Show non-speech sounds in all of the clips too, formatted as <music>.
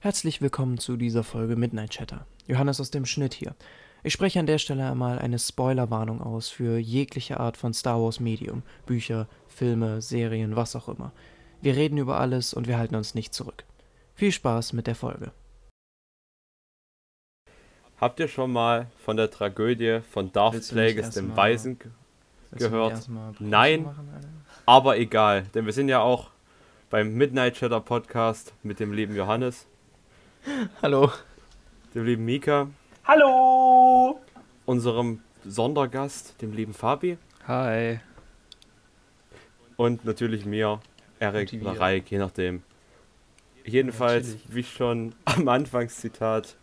Herzlich willkommen zu dieser Folge Midnight Chatter. Johannes aus dem Schnitt hier. Ich spreche an der Stelle einmal eine Spoilerwarnung aus für jegliche Art von Star Wars Medium, Bücher, Filme, Serien, was auch immer. Wir reden über alles und wir halten uns nicht zurück. Viel Spaß mit der Folge. Habt ihr schon mal von der Tragödie von Darth Plagueis dem mal- Weisen Gehört. Nein. machen? Aber egal, denn wir sind ja auch beim Midnight Chatter Podcast mit dem lieben Johannes, <laughs> Hallo. dem lieben Mika, Hallo! unserem Sondergast, dem lieben Fabi Hi. und natürlich mir, Erik oder Raik, je nachdem. Jedenfalls, wie schon am Anfangszitat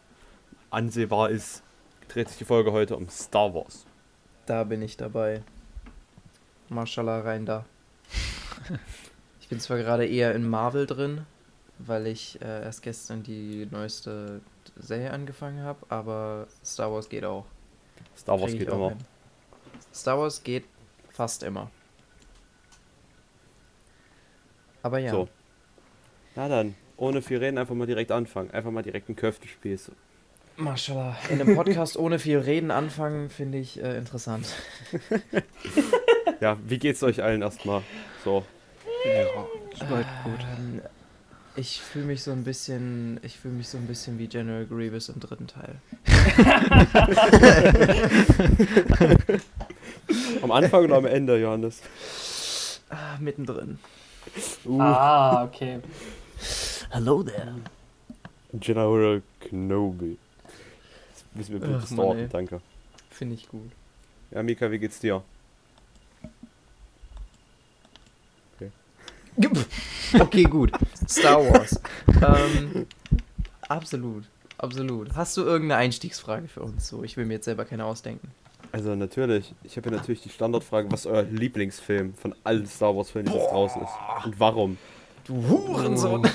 ansehbar ist, dreht sich die Folge heute um Star Wars. Da bin ich dabei. Mashallah rein da. <laughs> Ich bin zwar gerade eher in Marvel drin, weil ich äh, erst gestern die neueste Serie angefangen habe, aber Star Wars geht auch. Star Wars Krieg geht auch immer. hin. Star Wars geht fast immer. Aber ja. So. Na dann, ohne viel reden, einfach mal direkt anfangen. Einfach mal direkt ein Köftespiel. So. Mashallah. In einem Podcast ohne viel Reden anfangen, finde ich äh, interessant. <laughs> Ja, wie geht's euch allen erstmal? So. Ja, gut. Ähm, ich fühle mich so ein bisschen, ich fühle mich so ein bisschen wie General Grievous im dritten Teil. <laughs> Am Anfang oder am Ende, Johannes? Ah, mittendrin. Uh, Ah, okay. Hello there. General Kenobi. Jetzt müssen wir bitte Ach, Mann, stalken, danke. Finde ich gut. Ja, Mika, wie geht's dir? <laughs> Okay, gut. Star Wars. ähm, absolut. Absolut. Hast du irgendeine Einstiegsfrage für uns? So, ich will mir jetzt selber keine ausdenken. Also natürlich, ich habe ja natürlich die Standardfrage, was ist euer Lieblingsfilm von allen Star Wars Filmen, die jetzt draußen ist? Und warum? Du Hurensohn.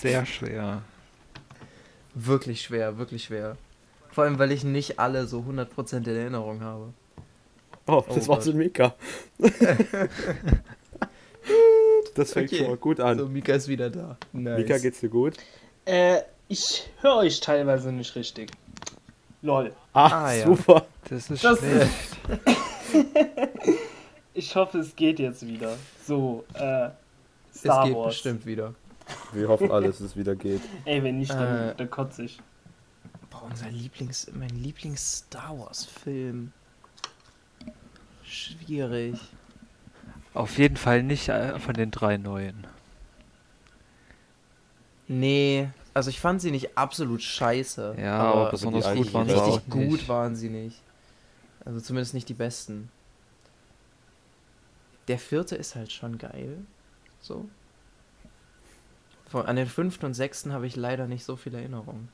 Sehr schwer. Wirklich schwer, wirklich schwer. Vor allem, weil ich nicht alle so 100% in Erinnerung habe. Oh, Oh das war's Gott. in Mika. <laughs> das fängt Okay. schon mal gut an. So, Mika ist wieder da. Nice. Mika, geht's dir gut? Äh, ich höre euch teilweise nicht richtig. Lol. Ah, Ah, ja. super. Das ist Das schlecht. <laughs> Ich hoffe, es geht jetzt wieder. So, äh, Es Star geht Wars. bestimmt wieder. Wir hoffen alle, dass es wieder geht. <laughs> Ey, wenn nicht, dann, Äh. dann kotze ich. Boah, unser Lieblings, mein Lieblings-Star Wars-Film. Schwierig. Auf jeden Fall nicht äh, von den drei neuen. Nee, also ich fand sie nicht absolut scheiße. Ja, aber, aber besonders gut waren sie richtig gut nicht. waren sie nicht. Also zumindest nicht die besten. Der vierte ist halt schon geil. So. Von, an den fünften und sechsten habe ich leider nicht so viel Erinnerung.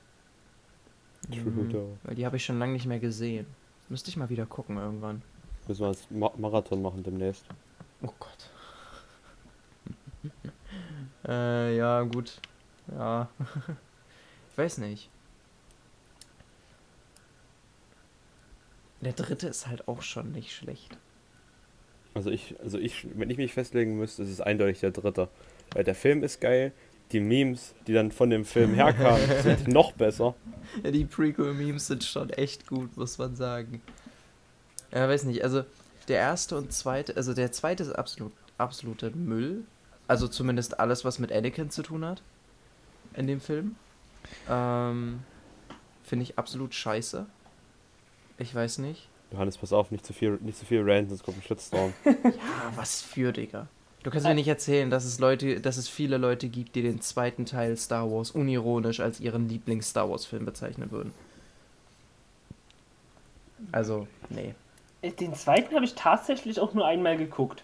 True, Mhm, weil die habe ich schon lange nicht mehr gesehen. Müsste ich mal wieder gucken irgendwann. Müssen wir als Ma Marathon machen demnächst. Oh Gott. <laughs> äh, ja, gut. Ja. <laughs> ich weiß nicht. Der dritte ist halt auch schon nicht schlecht. Also ich, also ich, wenn ich mich festlegen müsste, ist es eindeutig der dritte. Weil der Film ist geil, die Memes, die dann von dem Film herkamen, <laughs> sind noch besser. Ja, die Prequel-Memes sind schon echt gut, muss man sagen. Ja, weiß nicht, also der erste und zweite, also der zweite ist absolut, absoluter Müll. Also zumindest alles, was mit Anakin zu tun hat. In dem Film. Ähm, Finde ich absolut scheiße. Ich weiß nicht. Johannes, pass auf, nicht zu viel, nicht zu viel Rant, sonst kommt ein Shitstorm. <laughs> Ja, was für, Digga. Du kannst mir nicht erzählen, dass es Leute, dass es viele Leute gibt, die den zweiten Teil Star Wars unironisch als ihren Lieblings-Star Wars-Film bezeichnen würden. Also, nee. Äh, Den zweiten habe ich tatsächlich auch nur einmal geguckt.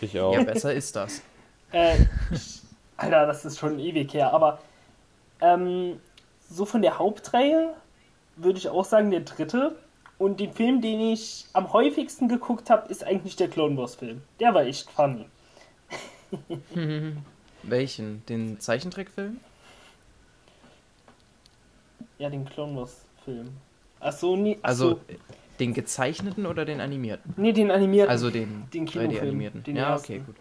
Ich auch. Ja, besser ist das. <laughs> Äh, Alter, das ist schon ewig her, aber ähm, so von der Hauptreihe würde ich auch sagen, der dritte. Und den Film, den ich am häufigsten geguckt habe, ist eigentlich der Clone Wars Film. Der war echt funny. <laughs> Welchen? Den Zeichentrickfilm? Ja, den Clone Wars Film. Ach so, nee, ach Also so, den gezeichneten oder den animierten? nee, den animierten. Also den, Den Kinofilm, 3D-animierten. den Ja, ersten. okay, gut.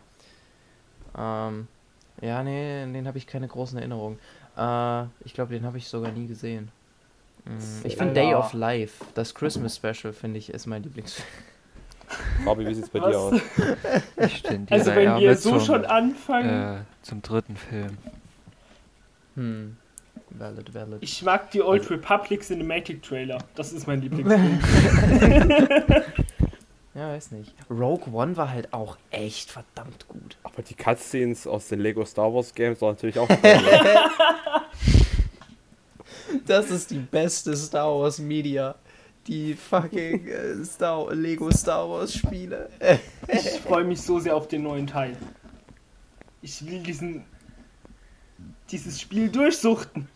Ähm, ja, nee, an den habe ich keine großen Erinnerungen. Äh, ich glaube, den habe ich sogar nie gesehen. Mm, Ich finde Day of Life, das Christmas Special, finde ich, ist mein Lieblingsfilm. <laughs> Fabi, wie sieht's bei Was? dir aus? <laughs> Ich tendiere Also wenn wir so zum, schon anfangen. äh, zum dritten Film. Hm. Valid, valid. Ich mag die Old Republic Cinematic Trailer. Das ist mein <laughs> Lieblingsfilm. <laughs> Ja, weiß nicht. Rogue One war halt auch echt verdammt gut. Aber die Cutscenes aus den Lego Star Wars Games waren natürlich auch <laughs> geil. Das ist die beste Star Wars Media. Die fucking äh, Star Lego Star Wars Spiele. Ich freue mich so sehr auf den neuen Teil. Ich will diesen dieses Spiel durchsuchten.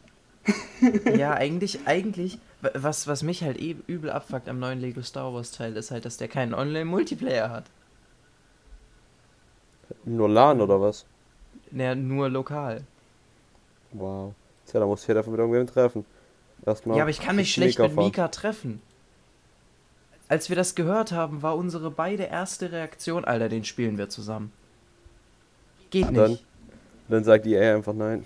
Ja, eigentlich, eigentlich, wa- was, was mich halt eh übel abfuckt am neuen Lego Star Wars Teil, ist halt, dass der keinen Online-Multiplayer hat. Nur LAN oder was? Naja, nur lokal. Wow. Tja, da muss ich ja davon mit irgendwem treffen. Erstmal. Ja, aber ich kann mich schlecht Mika mit fahren. Mika treffen. Als wir das gehört haben, war unsere beide erste Reaktion, Alter, den spielen wir zusammen. Geht Und dann? nicht. Dann sagt EA einfach nein.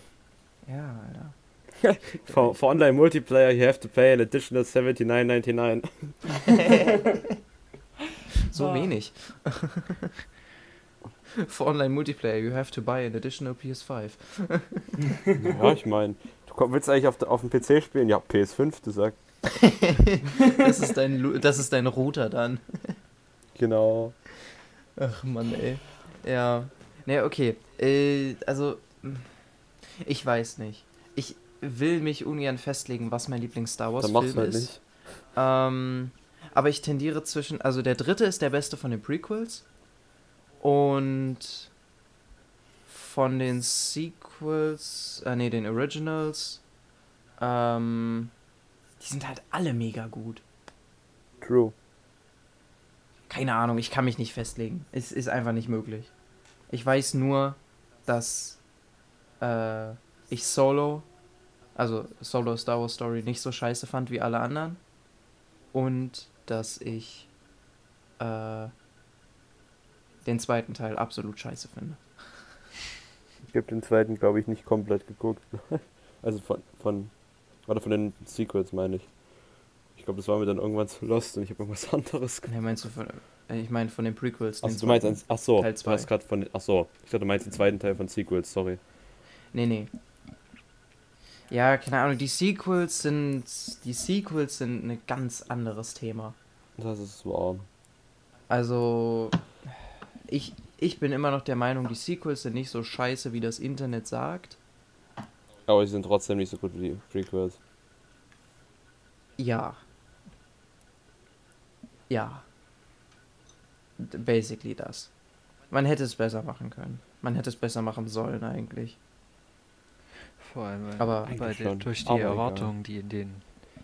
Ja, Alter. <laughs> For, for online multiplayer you have to pay an additional 79.99. <laughs> So Ah. wenig. <laughs> For online multiplayer, you have to buy an additional PS5. ja, ich meine, du komm- willst eigentlich auf, auf dem PC spielen? Ja, PS5, du sagst. Das ist dein, Lu- das ist dein Router dann. Genau. Ach Mann, ey. Ja. Ne, okay. Äh, also, mh, ich weiß nicht. Ich will mich ungern festlegen, was mein Lieblings-Star Wars-Film halt ist. nicht. Ähm, aber ich tendiere zwischen, also der dritte ist der beste von den Prequels und von den Sequels, äh, nee, den Originals, ähm, die sind halt alle mega gut. True. Keine Ahnung, ich kann mich nicht festlegen. Es ist einfach nicht möglich. Ich weiß nur, dass äh, ich Solo, also Solo Star Wars Story, nicht so scheiße fand wie alle anderen. Und dass ich äh, den zweiten Teil absolut scheiße finde. Ich habe den zweiten, glaube ich, nicht komplett geguckt. <laughs> also von, von, oder von den Sequels meine ich. Ich glaube, das war mir dann irgendwann zu lost und ich habe irgendwas <laughs> anderes gemacht. Ne, meinst du von, äh, ich meine von den Prequels. Achso, du meinst, ach so, Teil du hast gerade von, ach so, ich dachte, du meinst den zweiten Teil von Sequels, sorry. Nee, nee. Ja, keine Ahnung, die Sequels sind, die Sequels sind ein ganz anderes Thema. Das ist wahr. Also, ich, ich bin immer noch der Meinung, die Sequels sind nicht so scheiße, wie das Internet sagt. Aber sie sind trotzdem nicht so gut wie die Prequels. Ja. Ja. Basically das. Man hätte es besser machen können. Man hätte es besser machen sollen eigentlich. Vor allem weil Aber- bei den, durch die Aber egal. Erwartungen, die in den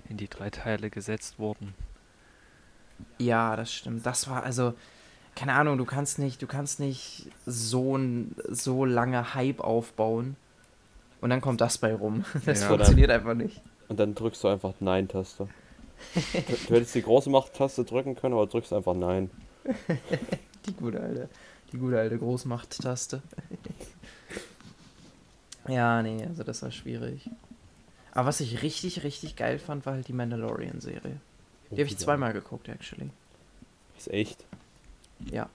in die drei Teile gesetzt wurden. Ja, das stimmt. Das war also keine Ahnung, du kannst nicht, du kannst nicht so ein so lange Hype aufbauen und dann kommt das bei rum. <laughs> Das Ja. funktioniert einfach nicht. Und dann drückst du einfach Nein-Taste. du, du hättest die große Macht-Taste drücken können, aber drückst einfach Nein. <laughs> Die gute alte, die gute alte Großmacht-Taste. Ja, nee, also das war schwierig. Aber was ich richtig, richtig geil fand, war halt die Mandalorian-Serie. Die habe ich zweimal geguckt, actually. Ist echt. Ja.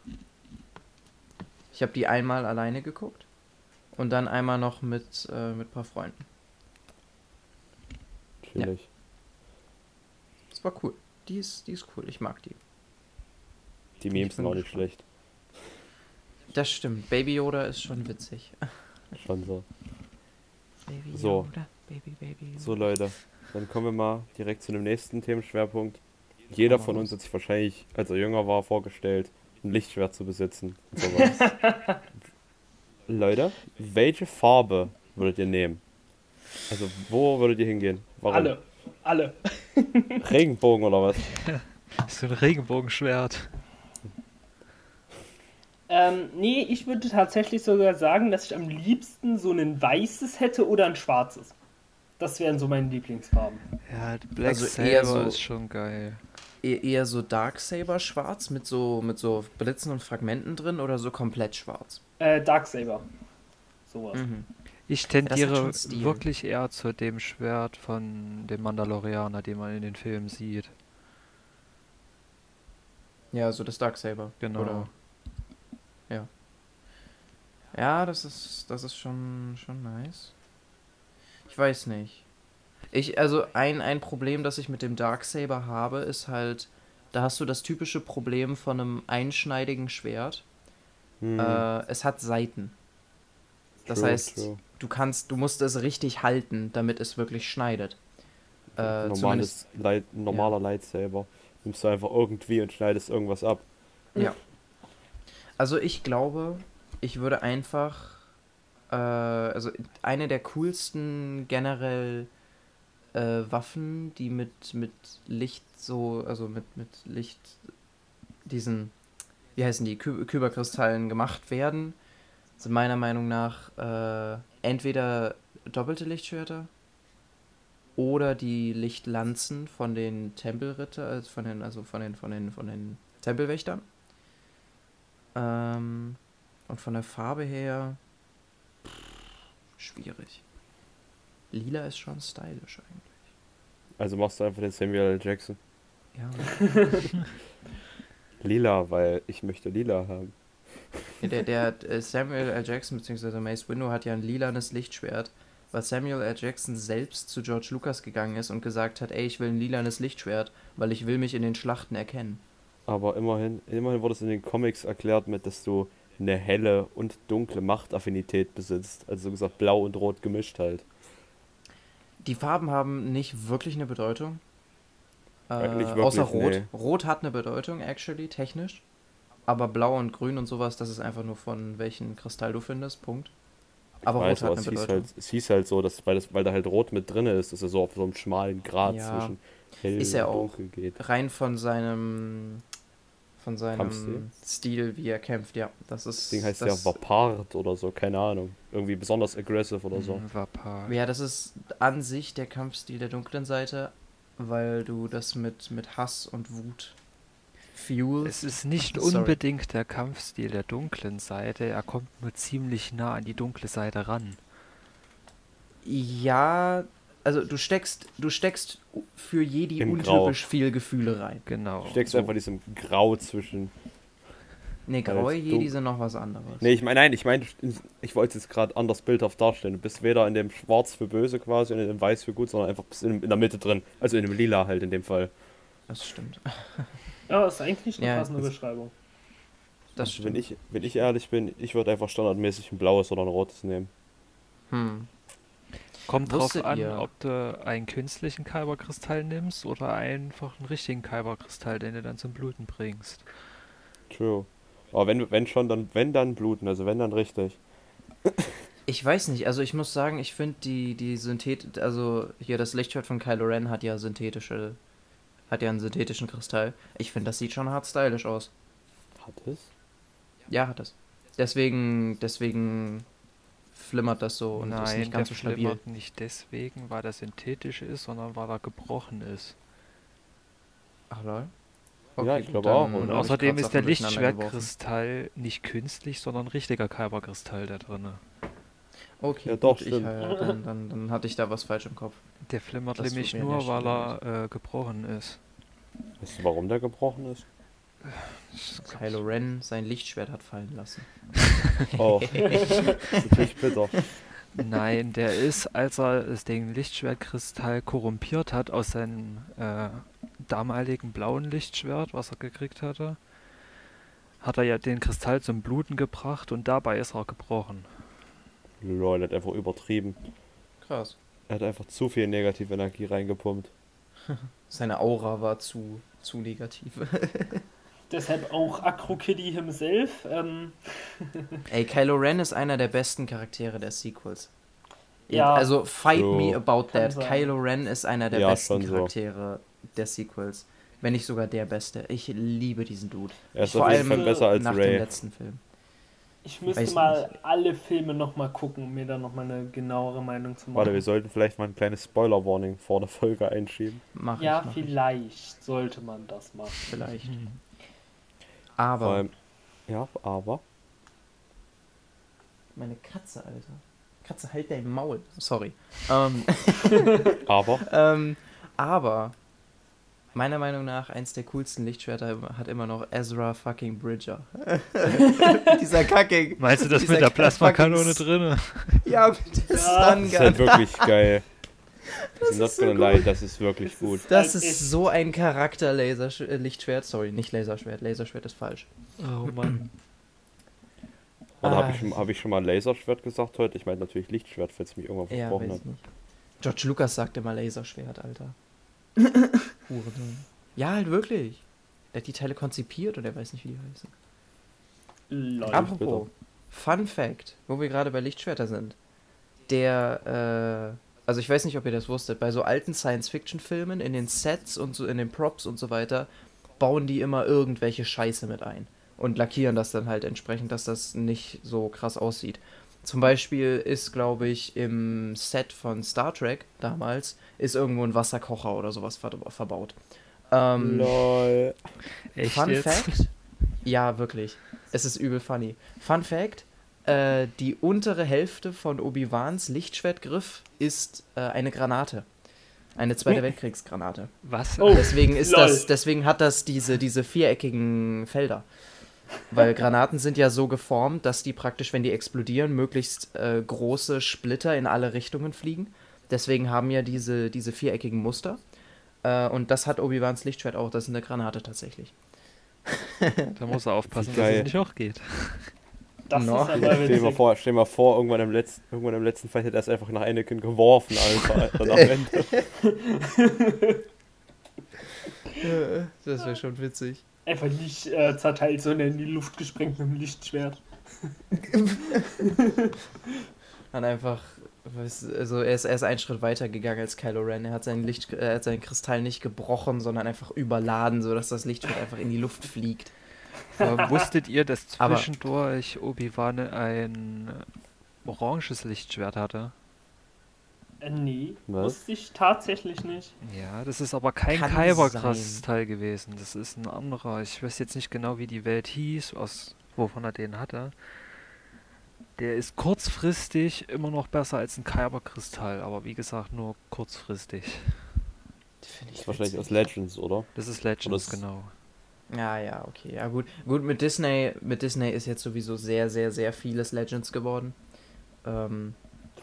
Ich habe die einmal alleine geguckt und dann einmal noch mit, äh, mit ein paar Freunden. Natürlich. Das war cool. Die ist, die ist cool, ich mag die. Die Memes sind auch nicht schlecht. Das stimmt, Baby Yoda ist schon witzig. Schon so. Baby So. Yoda, Baby, Baby Yoda. So Leute, dann kommen wir mal direkt zu dem nächsten Themenschwerpunkt. Jeder von uns hat sich wahrscheinlich, als er jünger war, vorgestellt, ein Lichtschwert zu besitzen. Und <laughs> sowas. Leute, welche Farbe würdet ihr nehmen? Also wo würdet ihr hingehen? Warum? Alle. Alle. Regenbogen oder was? <laughs> So ein Regenbogenschwert. Ähm, nee, ich würde tatsächlich sogar sagen, dass ich am liebsten so ein weißes hätte oder ein schwarzes. Das wären so meine Lieblingsfarben. Ja, Black Also Saber eher so- ist schon geil. E eher so Darksaber schwarz mit so mit so Blitzen und Fragmenten drin oder so komplett schwarz? Äh, Darksaber. Sowas. Mhm. Ich tendiere Stil. wirklich eher zu dem Schwert von dem Mandalorianer, den man in den Filmen sieht. Ja, so das Darksaber. Genau. Oder? Ja. Ja, das ist, das ist schon, schon nice. Ich weiß nicht. Ich, also ein, ein Problem, das ich mit dem Darksaber habe, ist halt, da hast du das typische Problem von einem einschneidigen Schwert. Hm, Äh, es hat Seiten. Das true, heißt, true. du kannst, du musst es richtig halten, damit es wirklich schneidet. Äh, Normales Light, normaler Lightsaber. Nimmst du einfach irgendwie und schneidest irgendwas ab. Ja. Also ich glaube, ich würde einfach, äh, also eine der coolsten generell äh, Waffen, die mit, mit Licht so, also mit, mit Licht, diesen, wie heißen die, Ky Kyberkristallen gemacht werden, sind meiner Meinung nach äh, entweder doppelte Lichtschwerter oder die Lichtlanzen von den Tempelritter, also von den, also von den, von den, von den Tempelwächtern. Ähm, und von der Farbe her pff, schwierig. Lila ist schon stylisch eigentlich. Also machst du einfach den Samuel L. Jackson. Ja. <laughs> Lila, weil ich möchte lila haben. Der, der äh, Samuel L. Jackson bzw. Mace Windu hat ja ein lilanes Lichtschwert, weil Samuel L. Jackson selbst zu George Lucas gegangen ist und gesagt hat, ey, ich will ein lilanes Lichtschwert, weil ich will mich in den Schlachten erkennen. Aber immerhin, immerhin wurde es in den Comics erklärt mit, dass du eine helle und dunkle Machtaffinität besitzt. Also so gesagt blau und rot gemischt halt. Die Farben haben nicht wirklich eine Bedeutung. Äh, Eigentlich wirklich, außer Rot. nee. Rot hat eine Bedeutung, actually, technisch. Aber Blau und Grün und sowas, das ist einfach nur von welchen Kristall du findest, Punkt. Aber Weiß, Rot hat aber eine es hieß, Bedeutung. halt, es hieß halt so, dass, weil, das, weil da halt rot mit drin ist, dass er so auf so einem schmalen Grat Ja. zwischen hell Ist er und auch. dunkel geht. Rein von seinem von seinem Kampfstil? Stil, wie er kämpft, ja. Das ist. Das Ding heißt das, ja Vapart oder so, keine Ahnung. Irgendwie besonders aggressive oder so. Hm, Vapar. Ja, das ist an sich der Kampfstil der dunklen Seite, weil du das mit, mit Hass und Wut fuelst. Es ist nicht Sorry. unbedingt der Kampfstil der dunklen Seite, er kommt nur ziemlich nah an die dunkle Seite ran. Ja, also du steckst, du steckst für Jedi Im Grau. untypisch viel Gefühle rein. Genau. Du steckst so. einfach in diesem Grau zwischen. Nee, graue Jedi sind noch was anderes. Nee, ich meine, nein, ich meine, ich wollte es jetzt gerade anders bildhaft darstellen. Du bist weder in dem Schwarz für böse quasi und in dem Weiß für gut, sondern einfach bist in, in der Mitte drin. Also in dem Lila halt in dem Fall. Das stimmt. Ja, das ist eigentlich eine Ja, passende das- Beschreibung. Das Also wenn stimmt. ich, wenn ich ehrlich bin, ich würde einfach standardmäßig ein blaues oder ein rotes nehmen. Hm. Kommt drauf Wusstet an, ihr- ob du einen künstlichen Kyberkristall nimmst oder einfach einen richtigen Kyberkristall, den du dann zum Bluten bringst. True. Aber wenn, wenn schon, dann, wenn dann bluten, also wenn dann richtig. Ich weiß nicht, also ich muss sagen, ich finde die, die Synthet, also hier das Lichtschwert von Kylo Ren hat ja synthetische, hat ja einen synthetischen Kristall. Ich finde, das sieht schon hart stylisch aus. Hat es? Ja, hat es. Deswegen, deswegen flimmert das so und ist Nein, nicht der ganz so stabil. flimmert nicht deswegen, weil er synthetisch ist, sondern weil er gebrochen ist. Ach lol. Ja, ich glaube auch? Und außerdem ist der. Lichtschwertkristall nicht künstlich, sondern richtiger Kyberkristall da drinne. Okay, Ja, doch, gut, ich, stimmt. äh, dann, dann, dann hatte ich da was falsch im Kopf. Der flimmert Das nämlich nur, weil er äh, gebrochen ist. Weißt du, warum der gebrochen ist? Kylo Ren sein Lichtschwert hat fallen lassen. <laughs> Oh, <laughs> natürlich bitter. Nein, der ist, als er es den Lichtschwertkristall korrumpiert hat aus seinem äh, damaligen blauen Lichtschwert, was er gekriegt hatte, hat er ja den Kristall zum Bluten gebracht und dabei ist er gebrochen. Lol, er hat einfach übertrieben. Krass. Er hat einfach zu viel negative Energie reingepumpt. <laughs> Seine Aura war zu, zu negativ. Deshalb auch Acro Kitty himself. Ähm, <laughs> Ey, Kylo Ren ist einer der besten Charaktere der Sequels. Ja. Also, fight So. me about Kann that. sein. Kylo Ren ist einer der Ja, besten schon so. Charaktere der Sequels. Wenn nicht sogar der beste. Ich liebe diesen Dude. Er ist Vor auf jeden allem Fall besser als Nach dem Ray. letzten Film. ich müsste Weiß mal nicht. alle Filme nochmal gucken, um mir da nochmal eine genauere Meinung zu machen. Warte, wir sollten vielleicht mal ein kleines Spoiler-Warning vor der Folge einschieben. Mach ja, ich, mach ich. vielleicht sollte man das machen. Vielleicht. <laughs> Vor Aber, allem, ja, aber. meine Katze, Alter. Katze, halt dein Maul. Sorry. <laughs> Ähm, <laughs> Aber ähm, aber meiner Meinung nach eins der coolsten Lichtschwerter hat immer noch Ezra fucking Bridger. <laughs> Dieser Kacking. Meinst du das mit der Plasmakanone drin? Ja, mit der Ja. Stun das ist halt wirklich geil. Das ist not so gonna gut. lie, das ist wirklich Das gut. ist- Das Halt ist so ein Charakter-Lichtschwert. Sorry, nicht Laserschwert. Laserschwert ist falsch. Oh Mann. Oder Ah. habe ich, schon- hab ich schon mal Laserschwert gesagt heute? Ich meine natürlich Lichtschwert, falls mich irgendwann Ja, versprochen weiß hat. ich nicht. George Lucas sagt immer Laserschwert, Alter. <laughs> Ja, halt wirklich. Der hat die Teile konzipiert und er weiß nicht, wie die heißen. Lol. Apropos, Fun Fact, wo wir gerade bei Lichtschwerter sind. Der, äh, also ich weiß nicht, ob ihr das wusstet, bei so alten Science-Fiction-Filmen, in den Sets und so, in den Props und so weiter, bauen die immer irgendwelche Scheiße mit ein. Und lackieren das dann halt entsprechend, dass das nicht so krass aussieht. Zum Beispiel ist, glaube ich, im Set von Star Trek damals, ist irgendwo ein Wasserkocher oder sowas ver verbaut. Ähm, Lol. Echt Fun jetzt? Fact? Ja, wirklich. Es ist übel funny. Fun Fact: äh, Die untere Hälfte von Obi-Wans Lichtschwertgriff ist äh, eine Granate. Eine Zweite Weltkriegsgranate. Was? Oh. Deswegen ist lol. das, deswegen hat das diese, diese viereckigen Felder. Weil Granaten sind ja so geformt, dass die praktisch, wenn die explodieren, möglichst äh, große Splitter in alle Richtungen fliegen. Deswegen haben ja diese, diese viereckigen Muster. Äh, und das hat Obi-Wans Lichtschwert auch. Das ist eine Granate tatsächlich. Da muss er aufpassen, dass es nicht auch geht. Das No. ist aber Stell dir mal vor, stell mal vor irgendwann, im letzten, irgendwann im letzten Fight hätte er es einfach nach Anakin geworfen, Alter. <laughs> Dann am Ende. <laughs> Das wäre schon witzig. Einfach nicht äh, zerteilt, sondern in die Luft gesprengt mit dem Lichtschwert. <laughs> Hat einfach, also er ist, er ist einen Schritt weiter gegangen als Kylo Ren. Er hat seinen Licht, er hat seinen Kristall nicht gebrochen, sondern einfach überladen, sodass das Lichtschwert einfach in die Luft fliegt. Aber <laughs> wusstet ihr, dass zwischendurch Obi-Wan ein oranges Lichtschwert hatte? Äh, nee, Was? wusste ich tatsächlich nicht. Ja, das ist aber kein Kann Kyber-Kristall gewesen. Das ist ein anderer. Ich weiß jetzt nicht genau, wie die Welt hieß, aus wovon er den hatte. Der ist kurzfristig immer noch besser als ein Kyber-Kristall, aber wie gesagt, nur kurzfristig. Finde Das ist wahrscheinlich aus Legends, oder? Das ist Legends, das- genau. Ja, ja, okay. Ja, gut. Gut, mit Disney, mit Disney ist jetzt sowieso sehr, sehr, sehr vieles Legends geworden. Ähm,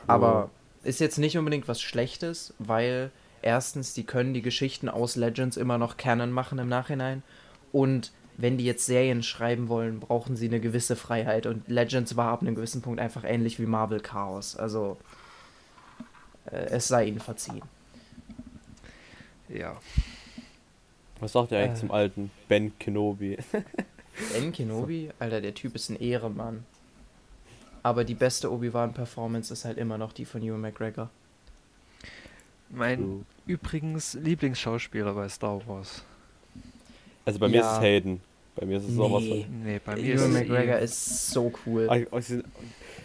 aber ist jetzt nicht unbedingt was Schlechtes, weil erstens, die können die Geschichten aus Legends immer noch Canon machen im Nachhinein. Und wenn die jetzt Serien schreiben wollen, brauchen sie eine gewisse Freiheit. Und Legends war ab einem gewissen Punkt einfach ähnlich wie Marvel Chaos. Also, äh, es sei ihnen verziehen. Ja. Was sagt ihr eigentlich Äh. zum alten Ben Kenobi? <laughs> Ben Kenobi, Alter, der Typ ist ein Ehrenmann. Aber die beste Obi-Wan-Performance ist halt immer noch die von Ewan McGregor. Mein übrigens Lieblingsschauspieler bei Star Wars. Also bei mir ist Ja. es Hayden. Bei mir ist es sowas Nee. von. Nee, bei mir Ewan ist es McGregor ist so cool. Ah, Ich, ich-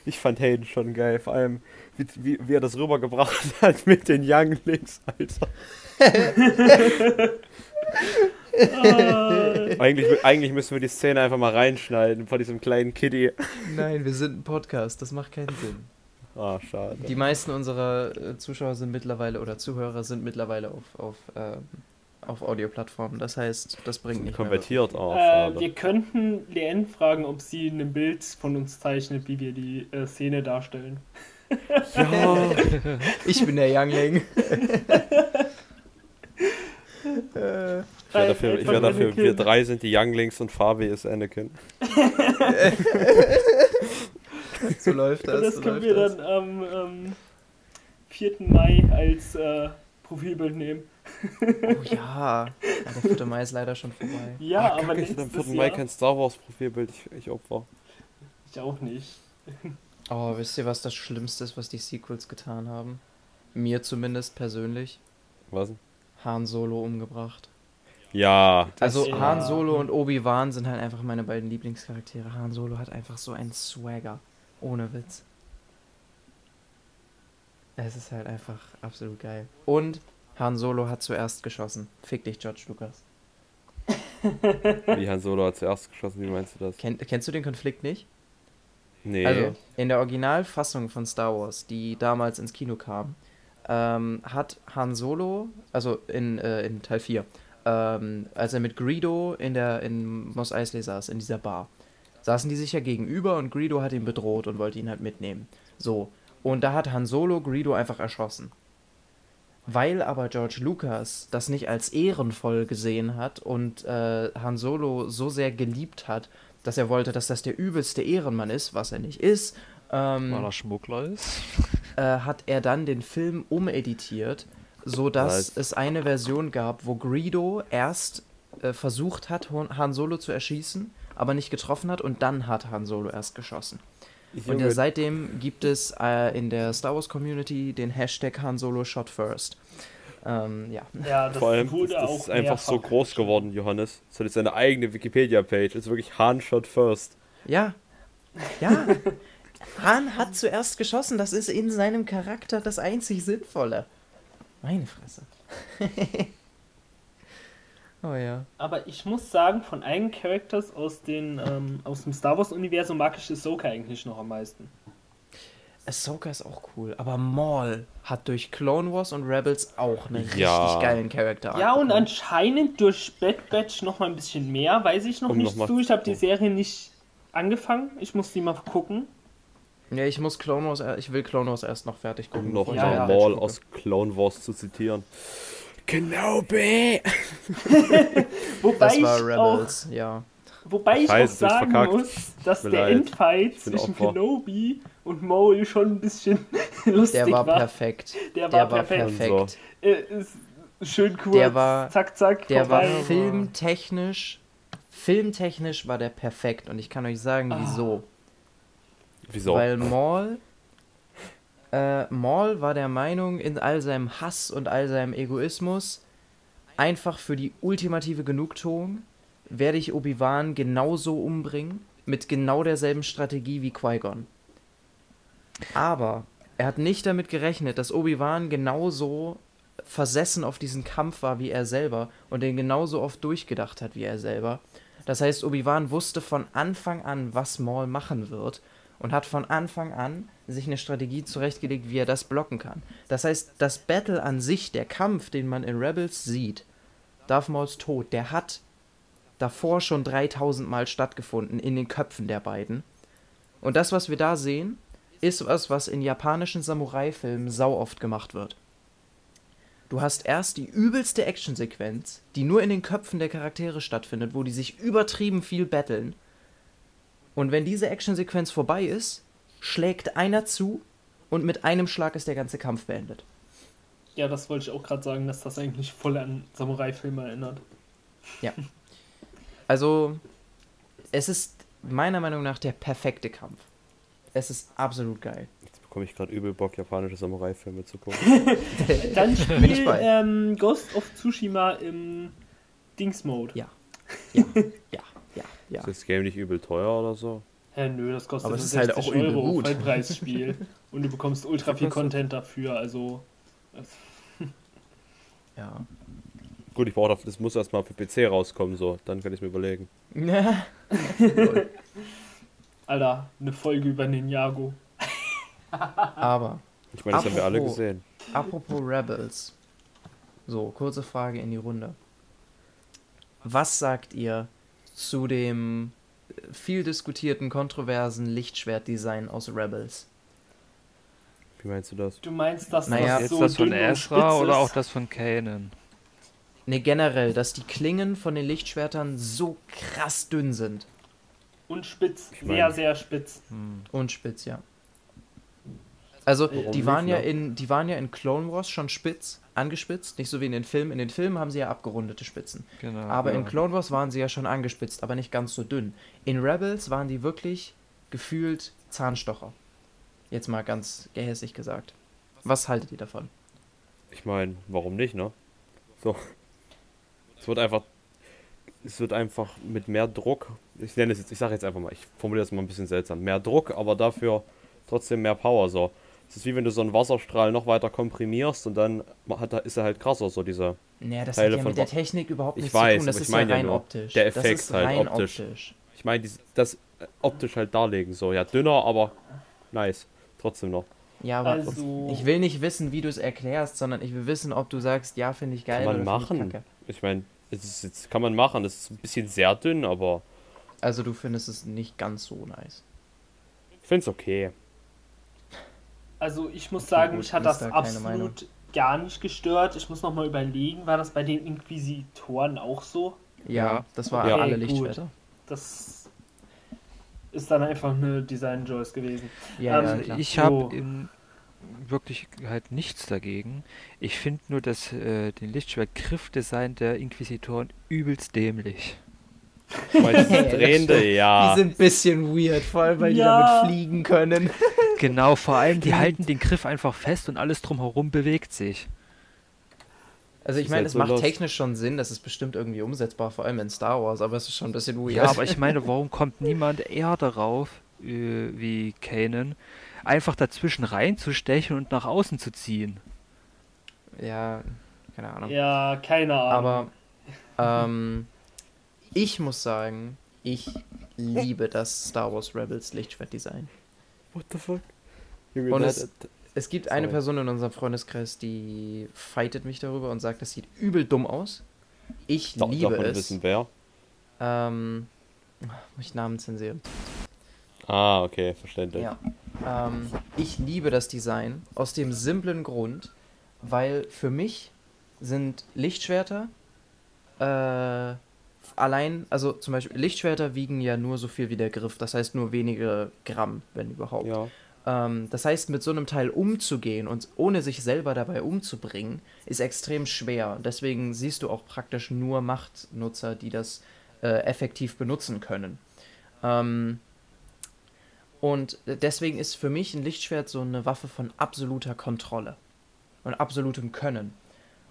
ich fand Hayden schon geil, vor allem wie, wie, wie er das rübergebracht <laughs> hat mit den Younglings, Alter. Äh, <laughs> Eigentlich, eigentlich müssen wir die Szene einfach mal reinschneiden von diesem kleinen Kitty. Nein, wir sind ein Podcast, das macht keinen Sinn. Ah, schade. Die meisten unserer äh, Zuschauer sind mittlerweile oder Zuhörer sind mittlerweile auf, auf, ähm, auf Audioplattformen. Das heißt, das bringt nicht mehr Konvertiert auch, äh, schade. wir könnten Leanne fragen, ob sie ein Bild von uns zeichnet, wie wir die äh, Szene darstellen. Ja. Ich bin der Youngling. ich wäre dafür, ich wär dafür wir drei sind die Younglings und Fabi ist Anakin. <laughs> so läuft das. Und das so können wir das. dann am ähm, 4. Mai als äh, Profilbild nehmen. Oh ja. ja. Der 4. Mai ist leider schon vorbei. Ja, Ah, aber ich hatte am nächstes 4. Mai Jahr. kein Star Wars Profilbild, ich, ich Opfer. Ich auch nicht. Oh, wisst ihr, was das Schlimmste ist, was die Sequels getan haben? Mir zumindest persönlich. Was? Han Solo umgebracht. Ja, Also Ja. Han Solo und Obi-Wan sind halt einfach meine beiden Lieblingscharaktere. Han Solo hat einfach so einen Swagger. Ohne Witz. Es ist halt einfach absolut geil. Und Han Solo hat zuerst geschossen. Fick dich, George Lucas. <laughs> wie Han Solo hat zuerst geschossen, wie meinst du das? Kenn, kennst du den Konflikt nicht? Nee. Also, in der Originalfassung von Star Wars, die damals ins Kino kam, ähm, hat Han Solo, also in, äh, in Teil 4, ähm, als er mit Greedo in der in Mos Eisley saß, in dieser Bar, saßen die sich ja gegenüber und Greedo hat ihn bedroht und wollte ihn halt mitnehmen. So. Und da hat Han Solo Greedo einfach erschossen. Weil aber George Lucas das nicht als ehrenvoll gesehen hat und äh, Han Solo so sehr geliebt hat, dass er wollte, dass das der übelste Ehrenmann ist, was er nicht ist, ähm, Weil er Schmuggler ist. äh, hat er dann den Film umeditiert, sodass es eine Version gab, wo Greedo erst äh, versucht hat, Han Solo zu erschießen, aber nicht getroffen hat und dann hat Han Solo erst geschossen. Und ja, seitdem gibt es äh, in der Star Wars Community den Hashtag Han Solo Shot First. Ähm, ja. Ja, das vor allem, wurde das, auch ist einfach so groß geworden, Johannes. Das hat jetzt seine eigene Wikipedia-Page. Ist wirklich Han Shot First. Ja. Ja. <laughs> Han hat zuerst geschossen, das ist in seinem Charakter das einzig Sinnvolle. Meine Fresse. <laughs> oh ja. Aber ich muss sagen, von allen Characters aus, den, ähm, aus dem Star Wars-Universum mag ich Ahsoka eigentlich noch am meisten. Ahsoka ist auch cool, aber Maul hat durch Clone Wars und Rebels auch einen Ja. richtig geilen Charakter. Ja, und anscheinend durch Bad Batch noch mal ein bisschen mehr, weiß ich noch Um nicht noch zu. Ich habe die Serie nicht angefangen. Ich muss die mal gucken. Ja, ich muss Clone Wars, er- ich will Clone Wars erst noch fertig gucken. Um noch Ja, mal ja. Maul aus Clone Wars zu zitieren. Kenobi! <laughs> Wobei Das ich war auch, Rebels, ja. Wobei ich Scheiße, auch sagen ich verkackt. muss, dass mir der leid. Endfight zwischen Opfer. Kenobi und Maul schon ein bisschen <laughs> lustig Der war war. perfekt. Der war Der war perfekt. perfekt. Äh, ist schön kurz. Der war- zack, zack. Der war vorbei. filmtechnisch, filmtechnisch war der perfekt und ich kann euch sagen, Ah. wieso. Wieso? Weil Maul, äh, Maul war der Meinung, in all seinem Hass und all seinem Egoismus, einfach für die ultimative Genugtuung werde ich Obi-Wan genauso umbringen, mit genau derselben Strategie wie Qui-Gon. Aber er hat nicht damit gerechnet, dass Obi-Wan genauso versessen auf diesen Kampf war wie er selber und den genauso oft durchgedacht hat wie er selber. Das heißt, Obi-Wan wusste von Anfang an, was Maul machen wird und hat von Anfang an sich eine Strategie zurechtgelegt, wie er das blocken kann. Das heißt, das Battle an sich, der Kampf, den man in Rebels sieht, Darth Mauls Tod, der hat davor schon 3000 Mal stattgefunden in den Köpfen der beiden. Und das, was wir da sehen, ist was, was in japanischen Samurai-Filmen sau oft gemacht wird. Du hast erst die übelste Actionsequenz, die nur in den Köpfen der Charaktere stattfindet, wo die sich übertrieben viel betteln. Und wenn diese Actionsequenz vorbei ist, schlägt einer zu und mit einem Schlag ist der ganze Kampf beendet. Ja, das wollte ich auch gerade sagen, dass das eigentlich voll an Samurai-Filme erinnert. <laughs> Also, es ist meiner Meinung nach der perfekte Kampf. Es ist absolut geil. Jetzt bekomme ich gerade übel Bock, japanische Samurai-Filme zu gucken. <laughs> Dann spiel bei. ähm, Ghost of Tsushima im Dings-Mode. Ja. <laughs> Ja, ja, ja, ja. Ist das Game nicht übel teuer oder so? Hä, nö, das kostet Aber es ist halt 60 auch übel Euro, gut. Vollpreisspiel. <laughs> Und du bekommst ultra viel? Content dafür, also... ja. Gut, ich brauche das muss erstmal für PC rauskommen, so. Dann kann ich mir überlegen. <laughs> Alter, eine Folge über Ninjago. <laughs> Aber, Ich meine, das haben wir alle Apropos- gesehen. apropos Rebels. So, kurze Frage in die Runde. Was sagt ihr zu dem äh, viel diskutierten, kontroversen Lichtschwertdesign aus Rebels? Wie meinst du das? Du meinst, dass Naja, das Jetzt so das von Ezra oder auch das von Kanan? Ne, generell, dass die Klingen von den Lichtschwertern so krass dünn sind. Und spitz, Ich mein- sehr, sehr spitz. Hm. Und spitz, ja. Also, Warum die waren, nicht, ja ne? in, die waren ja in Clone Wars schon spitz, angespitzt, nicht so wie in den Filmen. In den Filmen haben sie ja abgerundete Spitzen. Genau. Aber in ja. Clone Wars waren sie ja schon angespitzt, aber nicht ganz so dünn. In Rebels waren die wirklich gefühlt Zahnstocher. Jetzt mal ganz gehässig gesagt. Was haltet ihr davon? Ich meine, warum nicht, ne? So. Es wird einfach. Es wird einfach mit mehr Druck. Ich nenne es jetzt, ich sage jetzt einfach mal, ich formuliere das mal ein bisschen seltsam. Mehr Druck, aber dafür trotzdem mehr Power. So. Es ist wie wenn du so einen Wasserstrahl noch weiter komprimierst und dann hat, ist er halt krasser, so dieser. Naja, das Teile hat ja von mit der Technik überhaupt Ich nichts weiß, zu tun. Das aber ich ist ja ja rein nur, optisch. der das Effekt ist halt rein optisch. optisch. Ich meine, das optisch halt darlegen. So, ja, dünner, aber nice. Trotzdem noch. Ja, aber Also, ich will nicht wissen, wie du es erklärst, sondern ich will wissen, ob du sagst, ja, finde ich geil Kann man oder finde ich machen. kacke. Ich meine, es ist jetzt, kann man machen. Es ist ein bisschen sehr dünn, aber Also du findest es nicht ganz so nice. ich finde es okay. also ich muss Okay, sagen, gut, mich hat das da absolut gar nicht gestört. Ich muss noch mal überlegen, war das bei den Inquisitoren auch so? Ja, das war Ja. alle Okay, gut. Lichtschwerter. Das ist dann einfach eine Design Choice gewesen. Ja, Ähm, ja, klar. ich habe So. In Wirklichkeit nichts dagegen. Ich finde nur das, äh, den Lichtschwert-Griffdesign der Inquisitoren übelst dämlich. <laughs> Ja, das Drehende, ja. Die sind ein bisschen weird, vor allem weil Ja. die damit fliegen können. <laughs> Genau, vor allem, die halten den Griff einfach fest und alles drumherum bewegt sich. Also ich meine, halt es so macht technisch schon Sinn, das ist bestimmt irgendwie umsetzbar, vor allem in Star Wars, aber es ist schon ein bisschen weird. Ja, aber ich meine, warum kommt niemand eher darauf, äh, wie Kanan, einfach dazwischen reinzustechen und nach außen zu ziehen? ja, keine Ahnung. Ja, keine Ahnung. Aber ähm, ich muss sagen, ich liebe das Star Wars Rebels Lichtschwertdesign. What the fuck? Und es- Es gibt eine Sorry. Person in unserem Freundeskreis, die fightet mich darüber und sagt, das sieht übel dumm aus. Ich da, liebe davon es. wissen wer. Ähm, muss ich Namen zensieren? Ah, okay, verständlich. Ja. Ähm, ich liebe das Design aus dem simplen Grund, weil für mich sind Lichtschwerter äh, allein, also zum Beispiel Lichtschwerter wiegen ja nur so viel wie der Griff, das heißt nur wenige Gramm, wenn überhaupt. Ja. Ähm, das heißt, mit so einem Teil umzugehen und ohne sich selber dabei umzubringen, ist extrem schwer. Deswegen siehst du auch praktisch nur Machtnutzer, die das äh, effektiv benutzen können. Ähm, und deswegen ist für mich ein Lichtschwert so eine Waffe von absoluter Kontrolle und absolutem Können.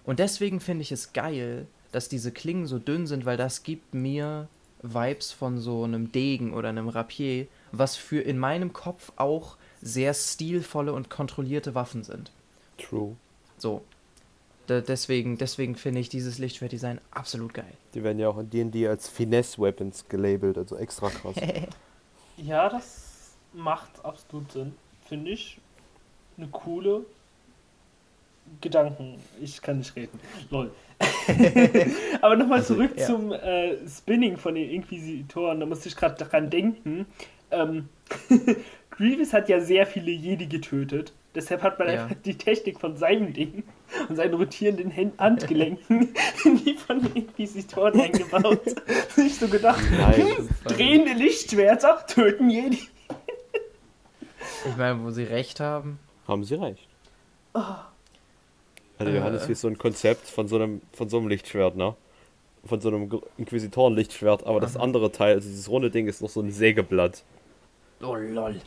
Und deswegen finde ich es geil, dass diese Klingen so dünn sind, weil das gibt mir Vibes von so einem Degen oder einem Rapier, was für in meinem Kopf auch sehr stilvolle und kontrollierte Waffen sind. True. So. De deswegen deswegen finde ich dieses Lichtschwertdesign absolut geil. Die werden ja auch in D&D als Finesse-Weapons gelabelt, also extra krass. <laughs> Ja, das macht absolut Sinn, finde ich. Eine coole Gedanken. Ich kann nicht reden. Lol. <laughs> Aber nochmal zurück ja. zum äh, Spinning von den Inquisitoren. Da musste ich gerade daran denken. Ähm, <laughs> Grievous hat ja sehr viele Jedi getötet. Deshalb hat man Ja. einfach die Technik von seinem Ding und seinen rotierenden Händ Handgelenken <laughs> in die von den Inquisitoren eingebaut. Sich so gedacht, Nice. drehende Lichtschwerter töten Jedi. Ich meine, wo sie recht haben. Haben sie recht. Oh. Also Johannes, Äh. wie ist so ein Konzept von so einem, von so einem Lichtschwert, ne? Von so einem Inquisitoren-Lichtschwert, aber das andere Teil, also dieses runde Ding, ist noch so ein Sägeblatt. Oh lol.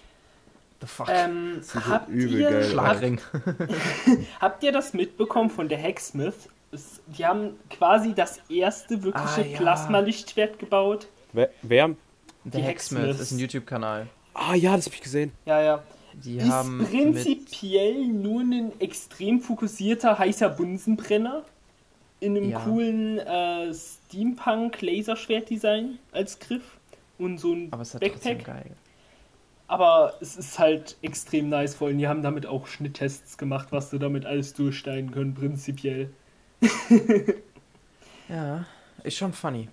The fuck. Ähm, habt, übel ihr, Schlagring. <laughs> habt ihr das mitbekommen von der Hacksmith? Es, die haben quasi das erste wirkliche Ah, ja. Plasma-Lichtschwert gebaut. Wer? wer? Der Die Hacksmith ist ein YouTube-Kanal. Ah ja, das hab ich gesehen. Ja, ja. Die ist haben mit, prinzipiell nur ein extrem fokussierter heißer Bunsenbrenner in einem Ja. coolen äh, Steampunk-Laserschwert-Design als Griff und so ein aber Backpack. geil. Aber es ist halt extrem nice, vor allem die haben damit auch Schnitttests gemacht, was du damit alles durchsteigen können, prinzipiell. <laughs> Ja, ist schon funny.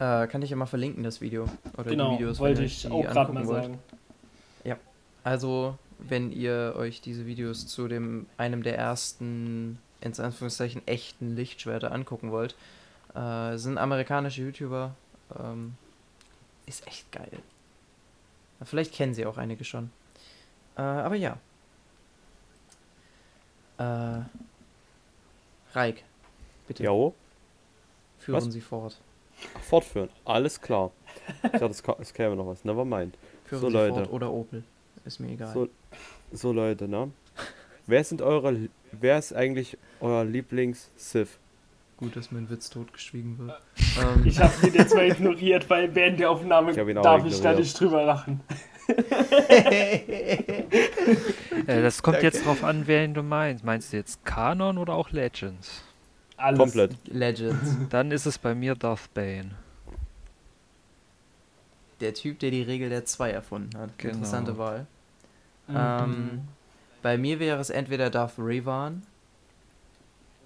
Äh, kann ich ja mal verlinken, das Video. Oder genau, die Videos, wollte ihr ich die auch gerade mal angucken wollt. sagen. Also, wenn ihr euch diese Videos zu dem einem der ersten, in Anführungszeichen, echten Lichtschwerter angucken wollt, äh, sind amerikanische YouTuber. Ähm, ist echt geil. Vielleicht kennen sie auch einige schon. Äh, aber ja. Äh, Reik, bitte Jo. führen was? Sie fort. Fortführen. Alles klar. Ich dachte, es, käme noch was. Never mind. Führen So, Sie Leute. fort oder Opel. Ist mir egal. So, so Leute, ne? Wer sind eure, wer ist eigentlich euer Lieblings-Sith? Gut, dass mein Witz totgeschwiegen wird. Äh, <laughs> ähm, Ich habe den jetzt mal ignoriert, weil während der Aufnahme Ich ihn darf ich da ignoriert. nicht drüber lachen. <laughs> Äh, das kommt Danke. jetzt drauf an, wen du meinst. Meinst du jetzt Kanon oder auch Legends? Alles. Komplett. Legends. <laughs> Dann ist es bei mir Darth Bane. der Typ, der die Regel der 2 erfunden hat. Genau. Interessante Wahl. Mhm. Ähm, bei mir wäre es entweder Darth Revan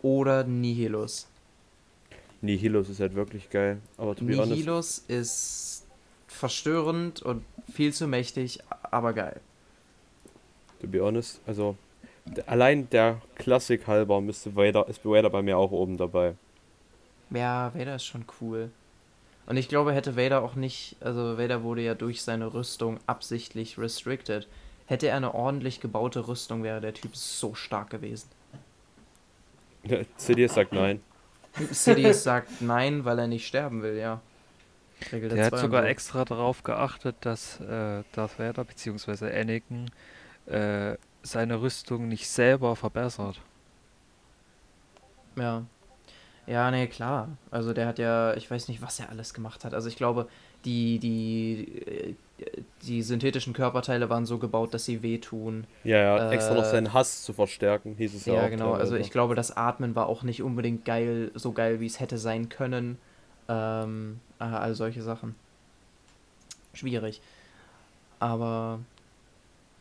oder Nihilus. Nihilus ist halt wirklich geil. Aber to be honest, Nihilus ist verstörend und viel zu mächtig, aber geil. to be honest, also allein der Klassik halber müsste Vader, ist Vader bei mir auch oben dabei. Ja, Vader ist schon cool. Und ich glaube, hätte Vader auch nicht, also Vader wurde ja durch seine Rüstung absichtlich restricted. Hätte er eine ordentlich gebaute Rüstung, wäre der Typ so stark gewesen. Sidious sagt nein. Sidious <laughs> sagt nein, weil er nicht sterben will, ja. Regel Der hat zwei sogar extra darauf geachtet, dass äh, Darth Vader bzw. Anakin äh, seine Rüstung nicht selber verbessert. Ja. Ja, nee, klar. Also der hat ja, ich weiß nicht, was er alles gemacht hat. Also ich glaube, die, die, äh, die synthetischen Körperteile waren so gebaut, dass sie wehtun. Ja, ja, extra noch Äh, seinen Hass zu verstärken, hieß es ja, Ja, auch. genau. Also teilweise. ich glaube, das Atmen war auch nicht unbedingt geil, so geil, wie es hätte sein können. Ähm, äh, all solche Sachen. Schwierig. Aber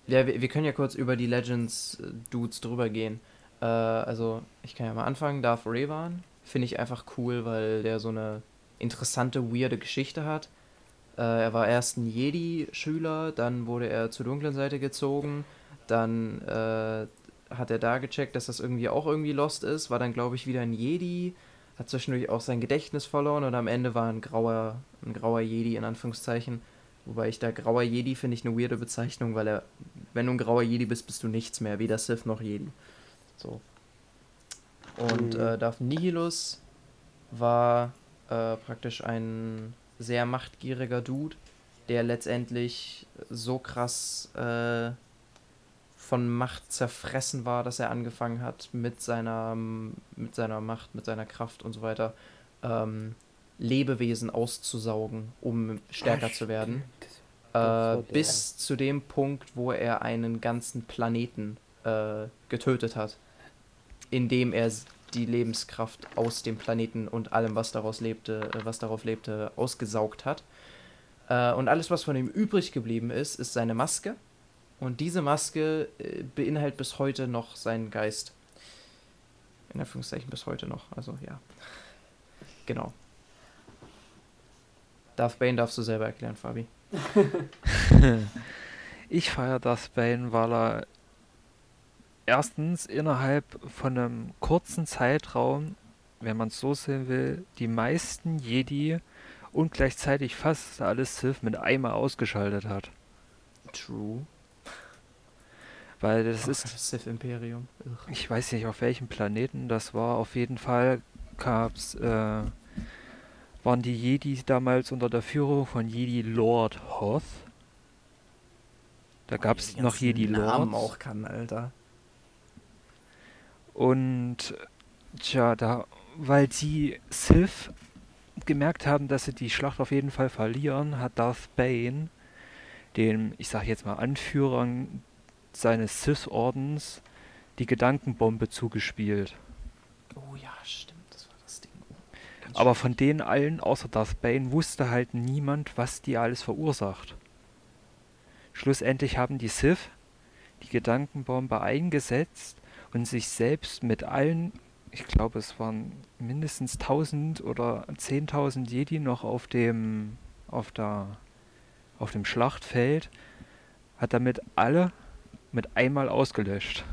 ja, wir, wir können ja kurz über die Legends-Dudes drüber gehen. Äh, also, ich kann ja mal anfangen. Darth Revan finde ich einfach cool, weil der so eine interessante, weirde Geschichte hat. Äh, er war erst ein Jedi-Schüler, dann wurde er zur dunklen Seite gezogen, dann äh, hat er da gecheckt, dass das irgendwie auch irgendwie lost ist, war dann, glaube ich, wieder ein Jedi, hat zwischendurch auch sein Gedächtnis verloren und am Ende war ein grauer, ein grauer Jedi in Anführungszeichen. Wobei ich da grauer Jedi finde ich eine weirde Bezeichnung, weil er, wenn du ein grauer Jedi bist, bist du nichts mehr, weder Sith noch Jedi. So. Und Mhm. äh, Darth Nihilus war äh, praktisch ein sehr machtgieriger Dude, der letztendlich so krass äh, von Macht zerfressen war, dass er angefangen hat, mit seiner, mit seiner Macht, mit seiner Kraft und so weiter, ähm, Lebewesen auszusaugen, um stärker zu werden. Äh, bis zu dem Punkt, wo er einen ganzen Planeten äh, getötet hat, indem er die Lebenskraft aus dem Planeten und allem, was daraus lebte, äh, was darauf lebte, ausgesaugt hat. Äh, und alles, was von ihm übrig geblieben ist, ist seine Maske. Und diese Maske äh, beinhaltet bis heute noch seinen Geist. In Anführungszeichen bis heute noch. Also ja. Genau. Darth Bane darfst du selber erklären, Fabi. <laughs> Ich feiere Darth Bane, weil er erstens innerhalb von einem kurzen Zeitraum, wenn man es so sehen will, die meisten Jedi und gleichzeitig fast alle Sith mit einmal ausgeschaltet hat. True. Weil das Oh ist, das Sith Imperium. Ich weiß nicht auf welchem Planeten das war, auf jeden Fall gab's, äh, waren die Jedi damals unter der Führung von Jedi Lord Hoth. Da gab es noch Jedi Namen Lords. auch kann, Alter. Und tja, da, weil sie Sith gemerkt haben, dass sie die Schlacht auf jeden Fall verlieren, hat Darth Bane den, ich sag jetzt mal, Anführern seines Sith-Ordens die Gedankenbombe zugespielt. Oh ja, stimmt, das war das Ding. Oh, ganz Aber von denen allen, außer Darth Bane, wusste halt niemand, was die alles verursacht. Schlussendlich haben die Sith die Gedankenbombe eingesetzt und sich selbst mit allen, ich glaube es waren mindestens 1000 oder 10.000 Jedi noch auf dem, auf der, auf dem Schlachtfeld, hat damit alle mit einmal ausgelöscht.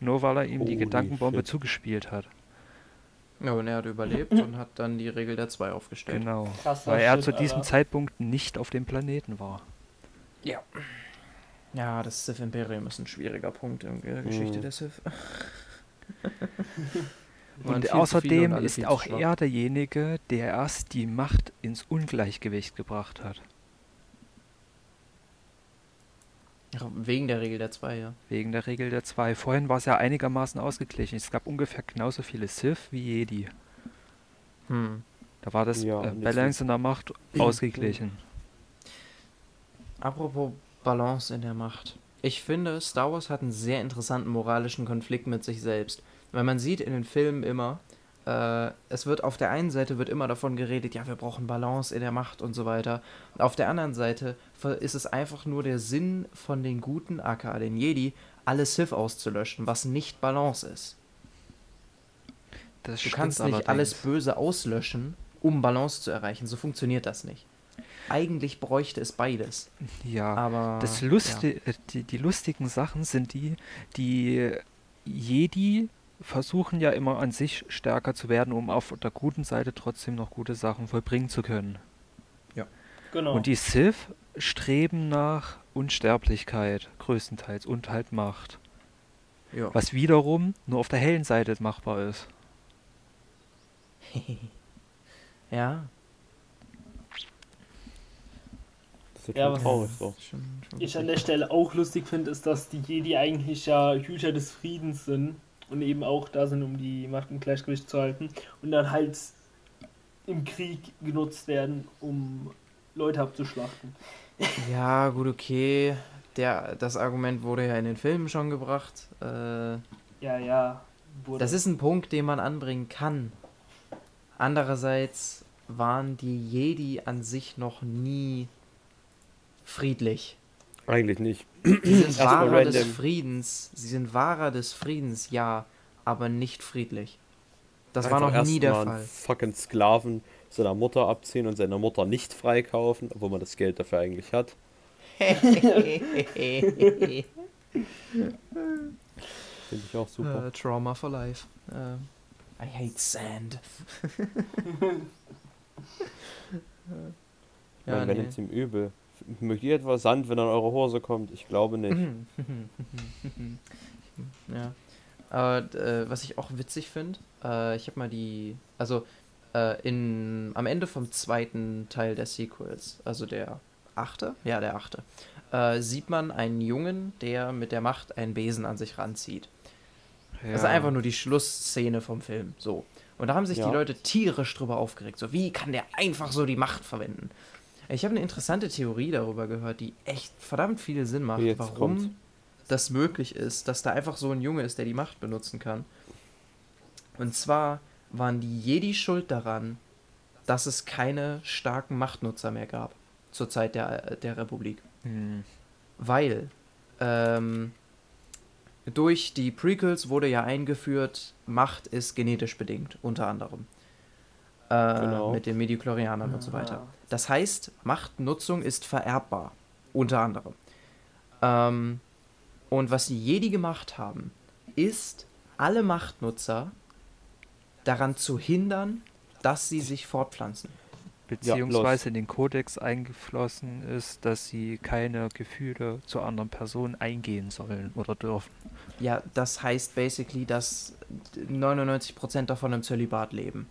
Nur weil er ihm die Holy Gedankenbombe shit. zugespielt hat. Ja, und er hat überlebt <laughs> und hat dann die Regel der 2 aufgestellt. Genau. Krasser Weil er Shit, zu diesem Alter. Zeitpunkt nicht auf dem Planeten war. Ja. Ja, das Sith Imperium ist ein schwieriger Punkt in der Geschichte Mhm. der Sith. <laughs> Und außerdem und ist auch er derjenige, der erst die Macht ins Ungleichgewicht gebracht hat. Ja, wegen der Regel der 2, ja. Wegen der Regel der zwei. Vorhin war es ja einigermaßen ausgeglichen. Es gab ungefähr genauso viele Sith wie Jedi. Hm. Da war das Ja, äh, Balance in der Macht ausgeglichen. Apropos Balance in der Macht. Ich finde, Star Wars hat einen sehr interessanten moralischen Konflikt mit sich selbst. Weil man sieht in den Filmen immer, äh, es wird auf der einen Seite wird immer davon geredet, ja, wir brauchen Balance in der Macht und so weiter. Auf der anderen Seite ist es einfach nur der Sinn von den Guten, aka den Jedi, alle Sith auszulöschen, was nicht Balance ist. Das Du kannst nicht alles allerdings. Böse auslöschen, um Balance zu erreichen. So funktioniert das nicht. Eigentlich bräuchte es beides. Ja, Aber das ja. Lusti äh, die, die lustigen Sachen sind die, die Jedi versuchen ja immer an sich stärker zu werden, um auf der guten Seite trotzdem noch gute Sachen vollbringen zu können. Genau. Und die Sith streben nach Unsterblichkeit größtenteils und halt Macht. Ja. Was wiederum nur auf der hellen Seite machbar ist. <laughs> ja, Ja, was- traurig so. ich an der Stelle auch lustig finde, ist, dass die Jedi eigentlich ja Hüter des Friedens sind und eben auch da sind, um die Macht im Gleichgewicht zu halten und dann halt im Krieg genutzt werden, um Leute abzuschlachten. Ja, gut, okay. Der, das Argument wurde ja in den Filmen schon gebracht. Äh, Ja, ja. Wurde. das ist ein Punkt, den man anbringen kann. Andererseits waren die Jedi an sich noch nie friedlich. Eigentlich nicht. Sie sind Wahrer des. Friedens. Sie sind Wahrer des Friedens, ja, aber nicht friedlich. Das war Einfach noch nie der Fall. einen fucking Sklaven seiner Mutter abziehen und seiner Mutter nicht freikaufen, obwohl man das Geld dafür eigentlich hat. <laughs> Finde ich auch super. Äh, Trauma for life. Äh, I hate sand. <laughs> Meine, wenn nee. jetzt ihm übel. Mögt ihr etwa Sand, wenn er in eure Hose kommt? Ich glaube nicht. <laughs> ja. Aber äh, was ich auch witzig finde, äh, ich habe mal die, also äh, in, am Ende vom zweiten Teil der Sequels, also der achte, ja der achte, äh, sieht man einen Jungen, der mit der Macht einen Besen an sich ranzieht. Das ist Ja. einfach nur die Schlussszene vom Film, so. Und da haben sich Ja. die Leute tierisch drüber aufgeregt, so wie kann der einfach so die Macht verwenden? Ich habe eine interessante Theorie darüber gehört, die echt verdammt viel Sinn macht, Jetzt warum kommt's. das möglich ist, dass da einfach so ein Junge ist, der die Macht benutzen kann. Und zwar waren die Jedi schuld daran, dass es keine starken Machtnutzer mehr gab zur Zeit der, der Republik. Hm. Weil ähm, durch die Prequels wurde ja eingeführt, Macht ist genetisch bedingt, unter anderem. Äh, Genau. Mit den Mediklorianern und so weiter. Ah. Das heißt, Machtnutzung ist vererbbar, unter anderem. Ähm, und was die Jedi gemacht haben, ist, alle Machtnutzer daran zu hindern, dass sie sich fortpflanzen. Beziehungsweise in den Kodex eingeflossen ist, dass sie keine Gefühle zu anderen Personen eingehen sollen oder dürfen. Ja, das heißt basically, dass 99% davon im Zölibat leben.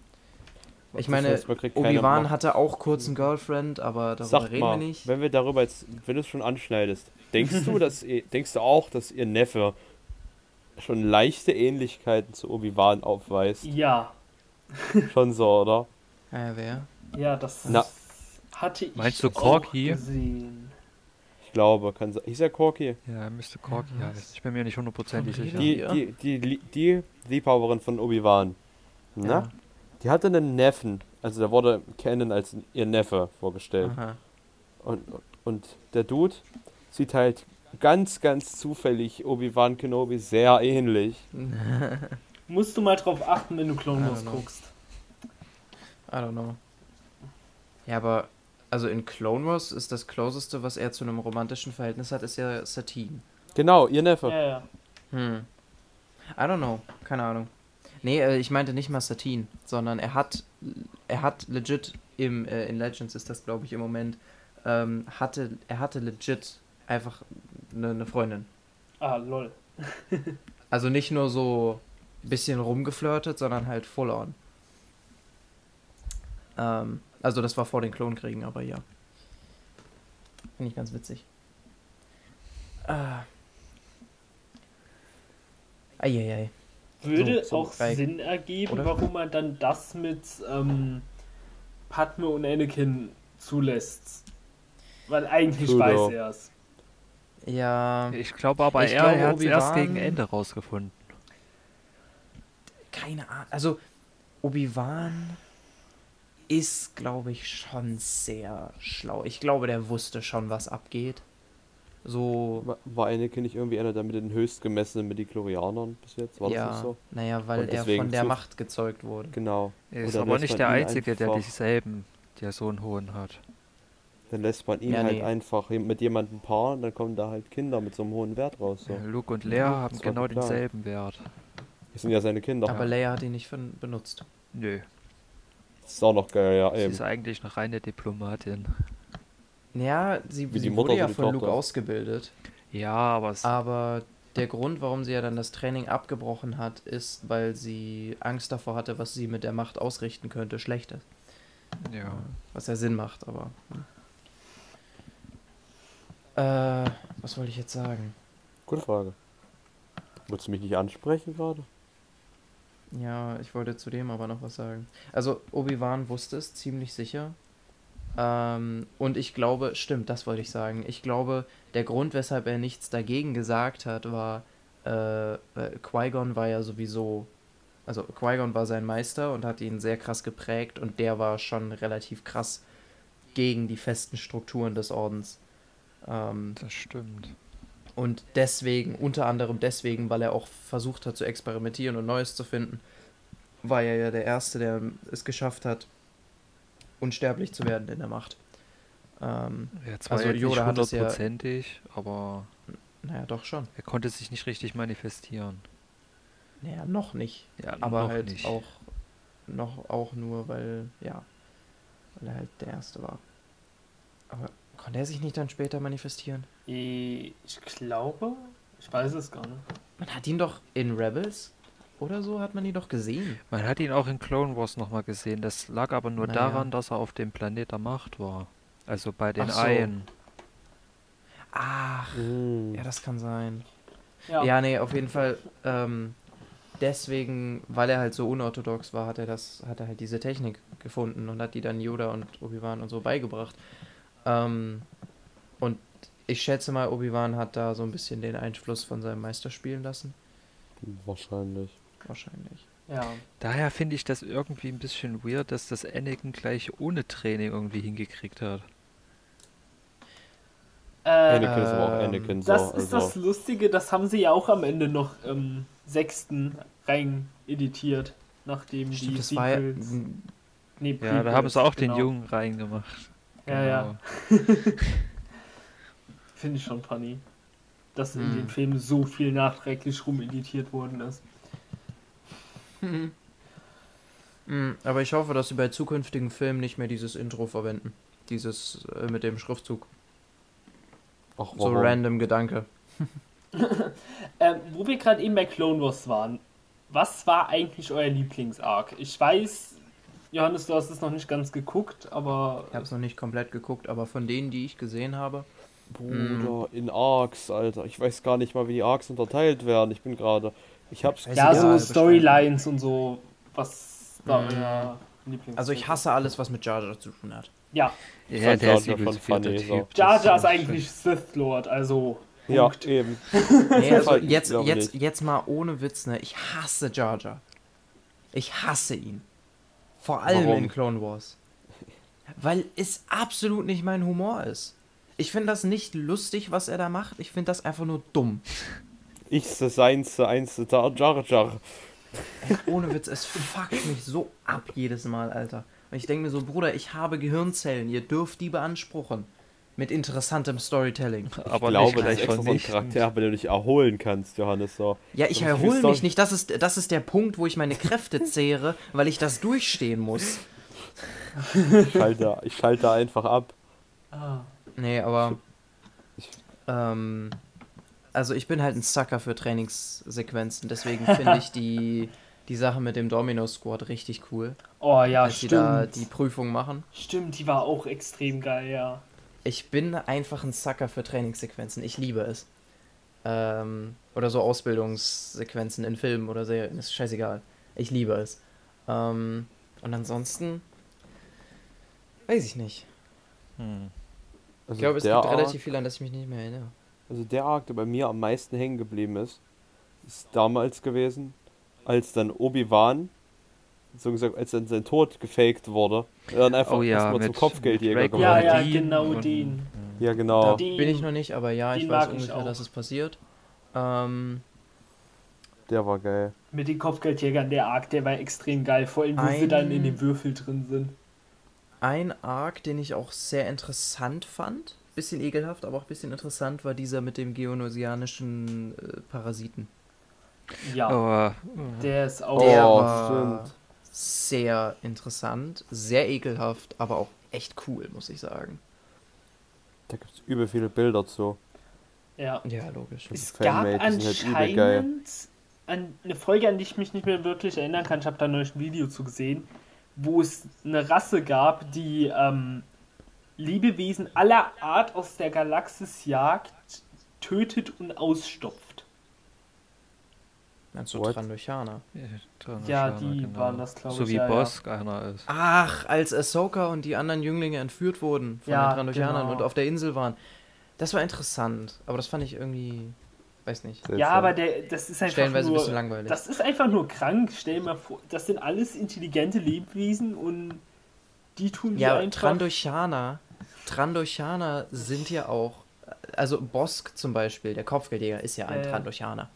Ich meine, Obi-Wan hatte auch kurz einen Girlfriend, aber darüber Sag reden mal, wir nicht. wenn wir darüber jetzt, wenn du es schon anschneidest, denkst du, <laughs> dass ihr, denkst du auch, dass ihr Neffe schon leichte Ähnlichkeiten zu Obi-Wan aufweist? Ja, <laughs> Schon so, oder? Ja, wer? ja, das Na. hatte ich Meinst du Corky? gesehen. Ich glaube, kann sein. Hieß er Corky? Ja, müsste Corky Ja, heißen. Ich bin mir nicht hundertprozentig sicher. Die, die, die, die, Liebhaberin von Obi-Wan. Na? Die hatte einen Neffen. Also da wurde Canon als ihr Neffe vorgestellt. Aha. Und, und der Dude sieht halt ganz, ganz zufällig Obi-Wan Kenobi sehr ähnlich. <laughs> Musst du mal drauf achten, wenn du Clone Wars guckst. I don't know. Ja, aber also in Clone Wars ist das Closeste, was er zu einem romantischen Verhältnis hat, ist ja Satine. Genau, ihr Neffe. Ja, ja. Hm. I don't know. Keine Ahnung. Nee, äh, ich meinte nicht mal Satine, sondern er hat, er hat legit im, äh, in Legends ist das glaube ich im Moment, ähm, hatte, er hatte legit einfach eine ne Freundin. Ah, lol. <laughs> Also nicht nur so ein bisschen rumgeflirtet, sondern halt full on. Ähm, also das war vor den Klonkriegen, aber ja. Finde ich ganz witzig. Ah. Eieiei. Würde So, so auch drei- Sinn ergeben, oder? warum man dann das mit ähm, Padme und Anakin zulässt. Weil eigentlich True, weiß er es. Ja, Ich glaube aber, Ich er glaube, hat es erst gegen Ende rausgefunden. keine Ahnung. Also, Obi-Wan ist, glaube ich, schon sehr schlau. Ich glaube, der wusste schon, was abgeht. So, War- War Anakin nicht irgendwie einer der mit den höchst gemessenen Mediklorianern bis jetzt? War das ja, nicht so? naja, weil er von der Macht gezeugt wurde. Genau. Er ist aber nicht der Einzige, der einfach- dieselben, der so einen hohen hat. Dann lässt man ihn Ja, halt nee. einfach mit jemandem paaren, dann kommen da halt Kinder mit so einem hohen Wert raus. So. Ja, Luke und Leia haben das war genau denselben Wert. Das sind ja seine Kinder. Aber Leia hat ihn nicht von, benutzt. Nö, Das ist auch noch geil, ja sie eben. ist eigentlich eine reine Diplomatin. Ja, sie, sie wurde ja von Luke ausgebildet. Ja, aber es, Aber der Grund, warum sie ja dann das Training abgebrochen hat, ist, weil sie Angst davor hatte, was sie mit der Macht ausrichten könnte, Schlechtes. ja. Was ja Sinn macht, aber. hm. Äh, was wollte ich jetzt sagen? Gute Frage. Wolltest du mich nicht ansprechen gerade? Ja, ich wollte zu dem aber noch was sagen. Also, Obi-Wan wusste es ziemlich sicher. Ähm, und ich glaube, stimmt, das wollte ich sagen. Ich glaube, der Grund, weshalb er nichts dagegen gesagt hat, war, äh, Qui-Gon war ja sowieso, also Qui-Gon war sein Meister und hat ihn sehr krass geprägt und der war schon relativ krass gegen die festen Strukturen des Ordens. Ähm, Das stimmt. und deswegen, unter anderem deswegen, weil er auch versucht hat zu experimentieren und Neues zu finden, war er ja der Erste, der es geschafft hat, unsterblich zu werden in der Macht. Ähm, Ja, zwar Also Yoda nicht hat es ja- hundertprozentig, aber naja, doch schon. er konnte sich nicht richtig manifestieren. Naja, noch nicht. Ja, Aber noch halt nicht. auch noch auch nur, weil, ja, weil er halt der Erste war. Aber konnte er sich nicht dann später manifestieren? Ich glaube, ich weiß es gar nicht. Man hat ihn doch in Rebels oder so, hat man ihn doch gesehen. Man hat ihn auch in Clone Wars nochmal gesehen. Das lag aber nur Naja. daran, dass er auf dem Planet der Macht war. Also bei den Ach so. Eien. Ach, Mhm. ja, das kann sein. Ja, Ja, nee, auf jeden Fall. Ähm, deswegen, weil er halt so unorthodox war, hat er das, hat er halt diese Technik gefunden und hat die dann Yoda und Obi-Wan und so beigebracht. Ähm, und ich schätze mal, Obi-Wan hat da so ein bisschen den Einfluss von seinem Meister spielen lassen. Wahrscheinlich. Wahrscheinlich. ja. Daher finde ich das irgendwie ein bisschen weird, dass das Anakin gleich ohne Training irgendwie hingekriegt hat. Äh, Anakin ist aber auch Ähm, Anakin so. das ist also. das Lustige, das haben sie ja auch am Ende noch im sechsten rein editiert, nachdem die Stimmt, das war ja. Sequels- nee, Ja, da haben sie auch den genau. Jungen reingemacht. Ja, ja. Genau. <laughs> Finde ich schon funny, dass in Hm. den Filmen so viel nachträglich rumeditiert worden ist. Mm, Aber ich hoffe, dass sie bei zukünftigen Filmen nicht mehr dieses Intro verwenden. Dieses äh, mit dem Schriftzug. Ach, So random Gedanke. <laughs> Ähm, wo wir gerade eben bei Clone Wars waren, was war eigentlich euer Lieblingsarc? Ich weiß, Johannes, du hast es noch nicht ganz geguckt, aber Ich habe es noch nicht komplett geguckt, aber von denen, die ich gesehen habe, Bruder, in Arcs, Alter. Ich weiß gar nicht mal, wie die Arcs unterteilt werden. Ich bin gerade. Ich hab's. Ja, so. Storylines und so, was da Mhm. euer Lieblings also ich hasse alles, was mit Jar Jar zu tun hat. Ja, Ich Ja, fand der Jar ist Jar übelst funny. Typ. Jar Jar ist eigentlich Sith Lord, also Ja, Punkt. eben. <laughs> Nee, also jetzt, jetzt, jetzt mal ohne Witz, ne? Ich hasse Jar Jar. Ich hasse ihn. Vor allem Warum? in Clone Wars. Weil es absolut nicht mein Humor ist. Ich finde das nicht lustig, was er da macht. Ich finde das einfach nur dumm. Ich das einste, einste Jar Jar. Jar. Ohne Witz, es fuckt mich so ab jedes Mal, Alter. Und ich denke mir so, Bruder, ich habe Gehirnzellen, ihr dürft die beanspruchen. Mit interessantem Storytelling. Aber ich glaube, nicht das ist gleich extra so ein vernichtend. Charakter, wenn du dich erholen kannst, Johannes. So. Ja, ich So erhole mich nicht. Das ist, das ist der Punkt, wo ich meine Kräfte <laughs> zehre, weil ich das durchstehen muss. Ich schalte, ich schalte einfach ab. Ah. Nee, aber. Ich- Ähm, also ich bin halt ein Sucker für Trainingssequenzen, deswegen finde ich die, <laughs> die Sache mit dem Domino Squad richtig cool. Oh ja, als die da stimmt. die Prüfung machen. Stimmt, die war auch extrem geil, ja. Ich bin einfach ein Sucker für Trainingssequenzen. Ich liebe es. Ähm, oder so Ausbildungssequenzen in Filmen oder Serien. Ist scheißegal. Ich liebe es. Ähm, und ansonsten. Weiß ich nicht. Hm. Also Ich glaube, es gibt relativ Arc, viel, an das ich mich nicht mehr erinnere. Also der Arc, der bei mir am meisten hängen geblieben ist, ist damals gewesen, als dann Obi-Wan so gesagt, als dann sein Tod gefaked wurde, er dann einfach Oh ja, erstmal zum Kopfgeldjäger Drake Ja, geworden. ja, Dean genau den. Ja, genau. Den- bin ich noch nicht, aber ja, ich den weiß mag ich ungefähr, auch. dass es passiert. Ähm, Der war geil. Mit den Kopfgeldjägern, der Arc, der war extrem geil. Vor allem, wo sie Ein- dann in den Würfel drin sind. ein Arc, den ich auch sehr interessant fand, bisschen ekelhaft, aber auch bisschen interessant, war dieser mit dem geonosianischen äh, Parasiten. Ja, Aber der ist auch. Der Oh, war sehr interessant, sehr ekelhaft, aber auch echt cool, muss ich sagen. Da gibt es übel viele Bilder zu. Ja. Ja, logisch. Es gab halt anscheinend an, eine Folge, an die ich mich nicht mehr wirklich erinnern kann. Ich habe da neulich ein Video zu gesehen, wo es eine Rasse gab, die ähm, Lebewesen aller Art aus der Galaxis jagt, tötet und ausstopft. Meinst du What? Trandoshana? Ja, die waren das, glaub So ich, wie ja, ja. Bosk einer ist. Ach, als Ahsoka und die anderen Jünglinge entführt wurden von Ja, den Trandoshanern genau. und auf der Insel waren. Das war interessant, aber das fand ich irgendwie, weiß nicht, Seltsam. Ja, aber der, das ist einfach stellenweise ein nur, bisschen langweilig. das ist einfach nur krank. Stell dir mal vor, das sind alles intelligente Lebewesen und die tun Ja, dir einfach. Trandoshana, Trandoshana sind ja auch, also Bosk zum Beispiel, der Kopfgeldjäger, ist ja ein ja. Trandoshaner.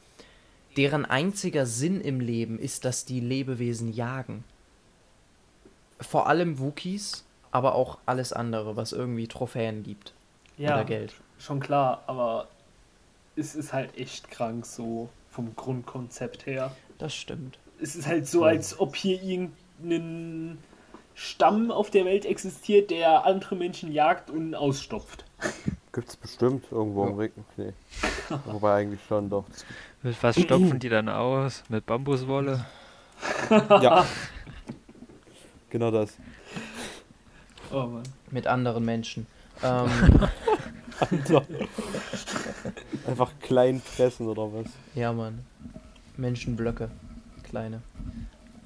Deren einziger Sinn im Leben ist, dass die Lebewesen jagen. Vor allem Wookies, aber auch alles andere, was irgendwie Trophäen gibt. ja, Oder Geld. schon klar, aber es ist halt echt krank so vom Grundkonzept her. Das stimmt. Es ist halt so, als ob hier irgendein Stamm auf der Welt existiert, der andere Menschen jagt und ausstopft. Gibt's bestimmt irgendwo im Regen. Nee. Wobei eigentlich schon doch. Mit was stopfen die dann aus? Mit Bambuswolle? gibt- <laughs> Ja. genau das. Oh Mann. Mit anderen Menschen. Ähm, <laughs> Einfach <laughs> klein pressen oder was? ja, Mann. Menschenblöcke. Kleine.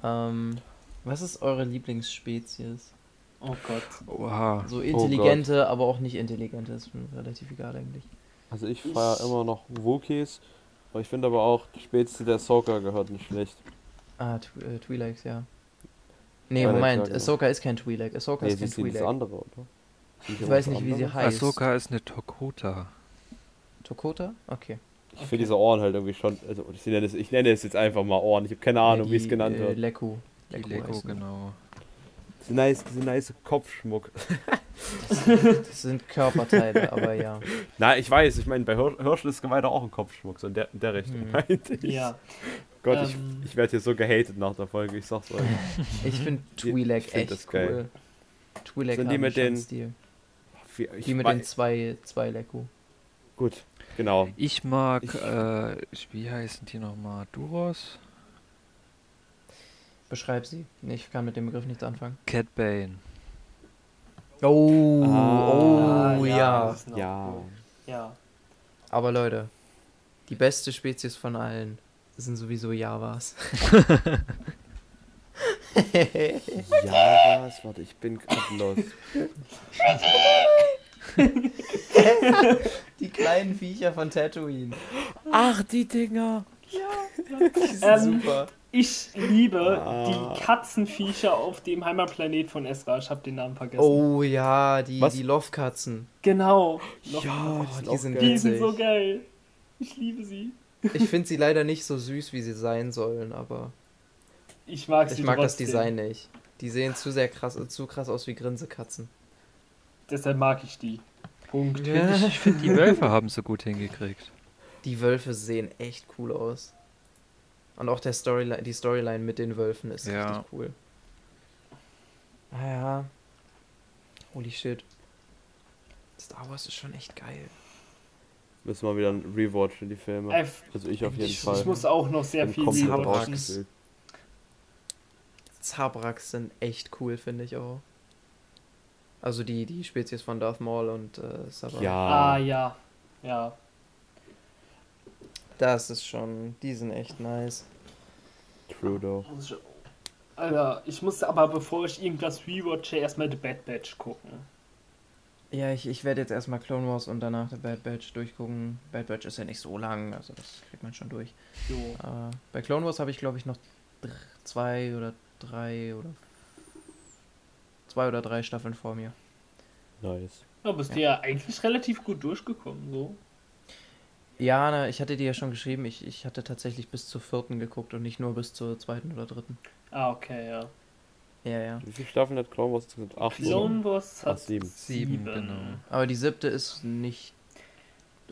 Ähm, was ist eure Lieblingsspezies? Oh Gott. Oha. So intelligente, aber auch nicht intelligente. Ist mir relativ egal eigentlich. Also ich feiere immer noch Wookies. Aber ich finde aber auch, die Spätste der Soka gehört nicht schlecht. Ah, Tw äh, Twi'leks, ja. Nee, Moment. Ahsoka ist kein Twi'lek. Ahsoka Nee, ist kein ist das Twi'lek. andere, oder? Sind die Ich weiß nicht, wie sie heißt. Ahsoka ist eine Tokota. Tokota? Okay. Ich finde diese Ohren halt irgendwie schon. Also ich nenne, es, ich nenne es jetzt einfach mal Ohren. Ich habe keine Ahnung, Ja, wie es die, genannt äh, wird. Leku. Die Lego, heißen die. genau. Diese nice, diese nice Kopfschmuck. <laughs> Das sind Körperteile, <laughs> aber ja. Na, ich weiß, ich meine, bei Hir Hirschel ist weiter auch ein Kopfschmuck, so in der, in der Richtung Hm. meinte ich. Ja. Gott, Ähm. ich, ich werde hier so gehatet nach der Folge, ich sag's euch. <laughs> Ich finde Twi'lek find echt das cool. geil. Twi'lek Sind die mit den- Stil. Wie- ich Die mit den zwei, zwei Leku. Gut, genau. Ich mag, Ich- äh, wie heißen die nochmal? Duros? Beschreib sie. Nee, ich kann mit dem Begriff nichts anfangen. Cat Bane. Oh, Ah, oh ja, ja. das ist Ja. cool. Ja. Aber Leute, die beste Spezies von allen sind sowieso Javas. <laughs> Ja, was? Warte, ich bin gerade los. <laughs> die kleinen Viecher von Tatooine. Ach, die Dinger. Die sind Ähm, super. Ich liebe Ah. die Katzenviecher auf dem Heimatplanet von Ezra. Ich habe den Namen vergessen. Oh ja, die, Was? die Lofkatzen. Genau. Noch- Ja, die sind geil. Die sind so geil. Ich liebe sie. Ich finde sie <laughs> leider nicht so süß, wie sie sein sollen, aber Ich mag sie ich mag das trotzdem. Design nicht. Die sehen zu sehr krass, zu krass aus wie Grinsekatzen. Deshalb mag ich die. Punkt. Find ich ich finde, die Wölfe haben so gut hingekriegt. Die Wölfe sehen echt cool aus. Und auch der Storyline, die Storyline mit den Wölfen ist Ja. richtig cool. Ah ja. Holy shit. Star Wars ist schon echt geil. Müssen wir wieder ein Rewatch in die Filme. Also ich auf jeden Ich, Fall. ich muss auch noch sehr viel. Zabrax. Zabraks sind echt cool, finde ich auch. Also die, die Spezies von Darth Maul und äh, Sabrak. Ah, Ja, ja. Ja. Das ist schon, die sind echt nice. Trudeau. Alter, ich muss aber, bevor ich irgendwas rewatche, erstmal The Bad Batch gucken. Ja, ich, ich werde jetzt erstmal Clone Wars und danach The Bad Batch durchgucken. Bad Batch ist ja nicht so lang, also das kriegt man schon durch. Äh, bei Clone Wars habe ich, glaube ich, noch zwei oder drei oder zwei oder drei Staffeln vor mir. Nice. Da bist du ja eigentlich relativ gut durchgekommen, so. Ja, na, ich hatte dir ja schon geschrieben, ich, ich hatte tatsächlich bis zur vierten geguckt und nicht nur bis zur zweiten oder dritten. Ah, okay, ja. Ja, ja. Wie viele Staffeln hat Clone Wars? Acht? Clone Wars Ach, hat sieben. Sieben, genau. Aber die siebte ist nicht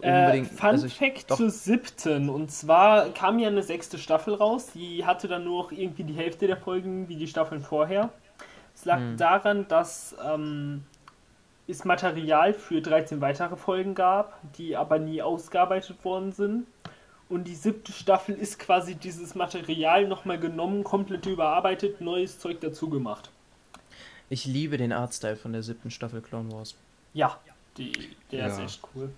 Äh, unbedingt. Fun also ich, Fact doch. zur siebten. Und zwar kam ja eine sechste Staffel raus. Die hatte dann nur noch irgendwie die Hälfte der Folgen wie die Staffeln vorher. Es lag Hm. daran, dass ähm, es Material für 13 weitere Folgen gab, die aber nie ausgearbeitet worden sind. Und die siebte Staffel ist quasi dieses Material nochmal genommen, komplett überarbeitet, neues Zeug dazu gemacht. ich liebe den Artstyle von der siebten Staffel Clone Wars. Ja, die, der ist Ja. echt cool.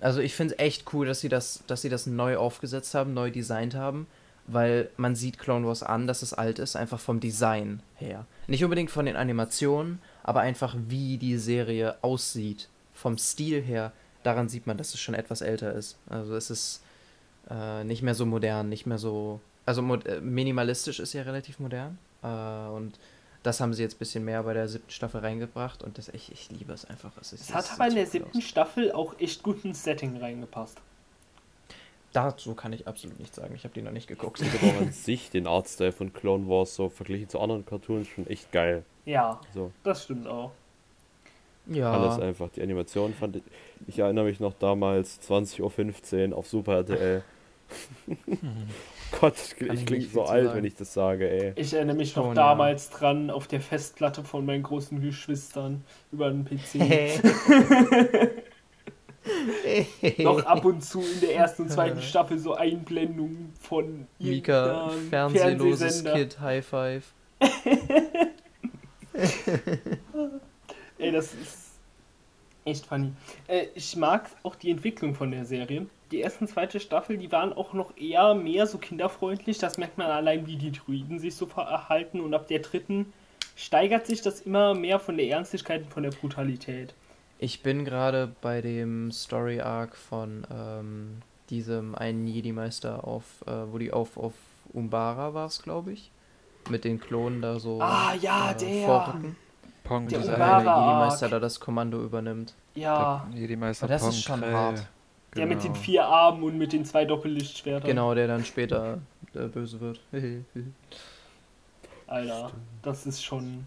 Also ich finde es echt cool, dass sie das, dass sie das neu aufgesetzt haben, neu designt haben, weil man sieht Clone Wars an, dass es alt ist, einfach vom Design her. Nicht unbedingt von den Animationen, aber einfach wie die Serie aussieht, vom Stil her. Daran sieht man, dass es schon etwas älter ist. Also es ist äh, nicht mehr so modern, nicht mehr so. Also äh, minimalistisch ist ja relativ modern. Äh, und das haben sie jetzt ein bisschen mehr bei der siebten Staffel reingebracht und das ich, ich liebe es einfach. Es, ist, Es hat aber in der siebten aus. Staffel auch echt gut ins Setting reingepasst. Dazu kann ich absolut nichts sagen. Ich habe die noch nicht geguckt. Ich finde auch an sich den Artstyle von Clone Wars so verglichen zu anderen Cartoons schon echt geil. Ja, So, das stimmt auch. Ja. alles einfach. Die Animation fand ich. Ich erinnere mich noch damals 20.15 Uhr auf Super RTL. <laughs> Gott, ich, Kann ich klinge so alt, sagen. wenn ich das sage, ey. Ich erinnere mich noch Schon, damals dran auf der Festplatte von meinen großen Geschwistern über den PC. <laughs> <laughs> noch ab und zu in der ersten und zweiten <laughs> Staffel so Einblendungen von Mika, fernsehloses. Kid, High Five. <laughs> Ey, das ist echt funny. Äh, ich mag auch die Entwicklung von der Serie. Die erste und zweite Staffel, die waren auch noch eher mehr so kinderfreundlich. Das merkt man allein, wie die Druiden sich so verhalten. Und ab der dritten steigert sich das immer mehr von der Ernstlichkeit und von der Brutalität. Ich bin gerade bei dem Story Arc von ähm, diesem einen Jedi-Meister auf, äh, wo die auf, auf Umbara war es, glaube ich. Mit den Klonen da so Ah, ja, der. vorrücken. Pong Der eine Jedi-Meister Arc. da das Kommando übernimmt. Ja, Der Jedi-Meister Aber das Pong ist schon Krell. hart. der mit den Genau. vier Armen und mit den zwei Doppellichtschwertern. Genau, der dann später äh, böse wird. <laughs> Alter, das ist schon.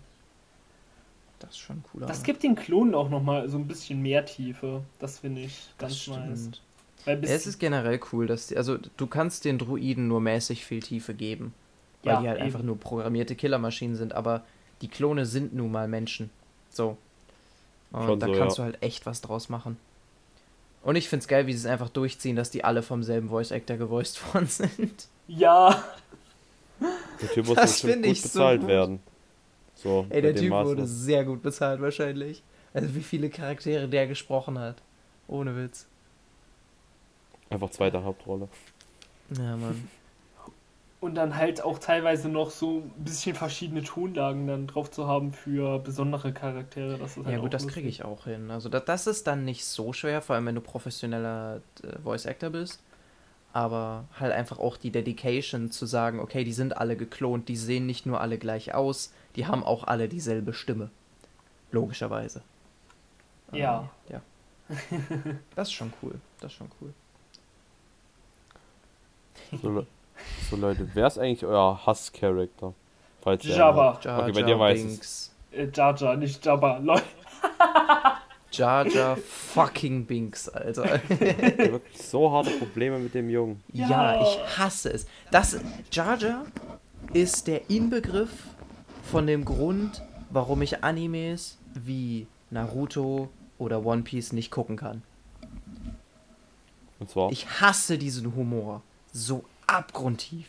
Das ist schon cooler. Das gibt den Klonen auch nochmal so ein bisschen mehr Tiefe. Das finde ich das ganz nice. Ja, es ist generell cool, dass die, also du kannst den Druiden nur mäßig viel Tiefe geben, weil Ja, die halt eben. einfach nur programmierte Killermaschinen sind, aber die Klone sind nun mal Menschen. So. Und Schon da so, kannst ja. du halt echt was draus machen. Und ich find's geil, wie sie es einfach durchziehen, dass die alle vom selben Voice Actor gevoiced <laughs> worden sind. ja, muss Das bestimmt finde gut ich so bezahlt gut. werden. So, Ey, der Typ Maß wurde sehr gut bezahlt wahrscheinlich. Also wie viele Charaktere der gesprochen hat. Ohne Witz. Einfach zweite Hauptrolle. Ja, Mann. <laughs> und dann halt auch teilweise noch so ein bisschen verschiedene Tonlagen dann drauf zu haben für besondere Charaktere. Das ist halt Ja gut, das kriege ich auch hin. Also das, das ist dann nicht so schwer, vor allem wenn du professioneller äh, Voice Actor bist. Aber halt einfach auch die Dedication zu sagen, okay, die sind alle geklont, die sehen nicht nur alle gleich aus, die haben auch alle dieselbe Stimme. Logischerweise. Ja. Ähm, ja. <laughs> Das ist schon cool. Das ist schon cool. So, Le- so Leute, wer ist eigentlich euer Hass-Charakter? Falls ihr einen Jabba. Jar Okay, bei dir weiß. Binks. Äh, Jar Jar, nicht Jabba. Leute. <laughs> Jar Jar fucking Binks, Alter. <laughs> wirklich so harte Probleme mit dem Jungen. Ja, Ja. ich hasse es. Das Jar Jar ist der Inbegriff von dem Grund, warum ich Animes wie Naruto oder One Piece nicht gucken kann. Und zwar, Ich hasse diesen Humor so abgrundtief.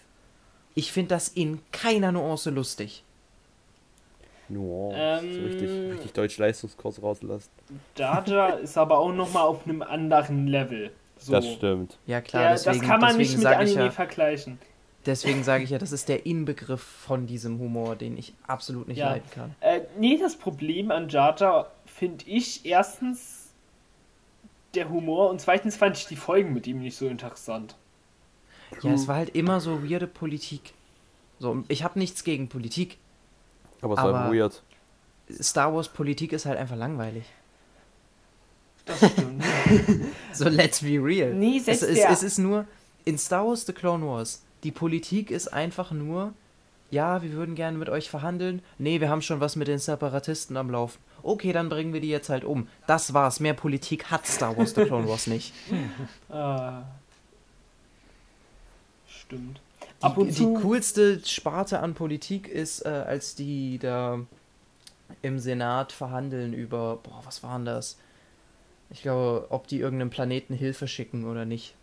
Ich finde das in keiner Nuance lustig. Nuance. Ähm, so richtig, richtig Deutsch-Leistungskurs rauslassen. Jar Jar <laughs> ist aber auch nochmal auf einem anderen Level. So. Das stimmt. Ja klar, Ja, deswegen, das kann man nicht mit Anime ja, vergleichen. Deswegen sage ich ja, das ist der Inbegriff von diesem Humor, den ich absolut nicht Ja. leiden kann. Äh, nee, das Problem an Jar Jar finde ich erstens der Humor und zweitens fand ich die Folgen mit ihm nicht so interessant. Ja, es war halt immer so weirde Politik. So, ich habe nichts gegen Politik, Aber es ist einfach Aber- weird. Star Wars Politik ist halt einfach langweilig. Das stimmt. <laughs> So, let's be real. Nee, es, es, es ist nur, in Star Wars The Clone Wars, die Politik ist einfach nur, ja, wir würden gerne mit euch verhandeln. Nee, wir haben schon was mit den Separatisten am Laufen. Okay, dann bringen wir die jetzt halt um. Das war's. Mehr Politik hat Star Wars The Clone Wars nicht. Ah. <laughs> Stimmt. Die, Ab und die coolste Sparte an Politik ist, äh, als die da im Senat verhandeln über, boah, was waren das? Ich glaube, ob die irgendeinem Planeten Hilfe schicken oder nicht.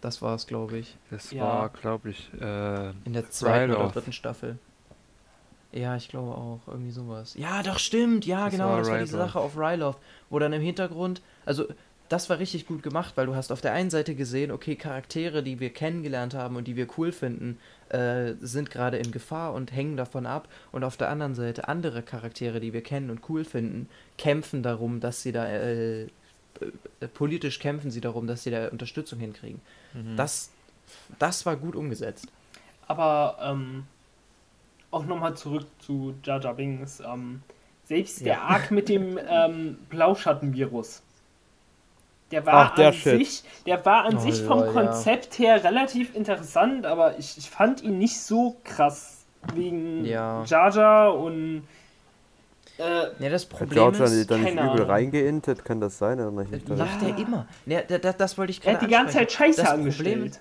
Das war es, glaube ich. Das Ja. war, glaube ich, äh, In der zweiten oder Ryloth. dritten Staffel. Ja, ich glaube auch. Irgendwie sowas. Ja, doch, stimmt. Ja, Das genau. war das war diese. Sache auf Ryloth, wo dann im Hintergrund. Also, das war richtig gut gemacht, weil du hast auf der einen Seite gesehen, okay, Charaktere, die wir kennengelernt haben und die wir cool finden, äh, sind gerade in Gefahr und hängen davon ab. Und auf der anderen Seite andere Charaktere, die wir kennen und cool finden, kämpfen darum, dass sie da. Äh, äh, politisch kämpfen sie darum, dass sie da Unterstützung hinkriegen. Mhm. Das, das war gut umgesetzt. Aber ähm, auch nochmal zurück zu Jar Binks. Ähm, selbst der Ja. Arc mit dem <laughs> ähm, Blauschattenvirus. Der war Ach, der an Shit. sich, der war an Oh, sich vom ja. Konzept her relativ interessant, aber ich, ich fand ihn nicht so krass wegen Ja. Jar und äh, Ja, das Hat Problem George ist, da nicht keine übel Ahnung. reingeintet? Kann das sein? Oder nicht? das macht er immer. Ja, da, da, das wollte ich er gerade hat die ganze Zeit. Scheiße das angestellt. Problem,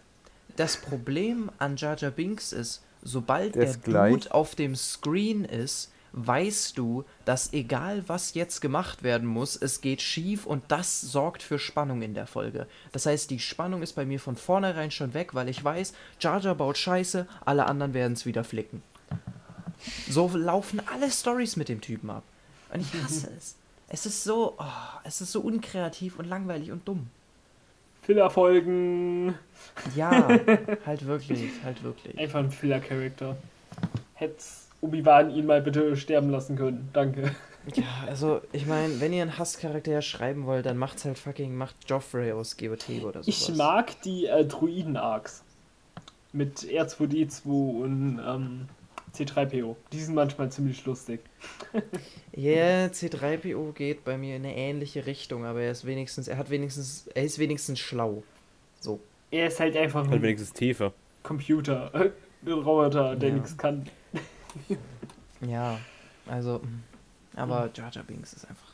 das Problem an Jar Jar Binks ist, sobald Der der, ist. Dude auf dem Screen ist, weißt du, dass egal was jetzt gemacht werden muss, es geht schief und das sorgt für Spannung in der Folge. Das heißt, die Spannung ist bei mir von vornherein schon weg, weil ich weiß, Jar Jar baut Scheiße, alle anderen werden es wieder flicken. So laufen alle Stories mit dem Typen ab. Und ich hasse es. Es ist so, oh, es ist so unkreativ und langweilig und dumm. Filler-Folgen. Ja, halt wirklich, halt wirklich. Einfach ein Filler-Charakter. Hätte Obi-Wan ihn mal bitte sterben lassen können. Danke. Ja, also ich meine, wenn ihr einen Hasscharakter schreiben wollt, dann macht's halt fucking, macht Joffrey aus GOT oder sowas. Ich mag die äh, Druiden-Arcs. Mit R2D2 und ähm, C3PO. Die sind manchmal ziemlich lustig. <laughs> Ja, yeah, C3PO geht bei mir in eine ähnliche Richtung, aber er ist wenigstens, er hat wenigstens, er ist wenigstens schlau. So. Er ist halt einfach Halt ein wenigstens Tiefe. Computer. <laughs> Ein Roboter, der Ja. nichts kann. <laughs> Ja, also, mm, aber Jar Jar Binks ist einfach.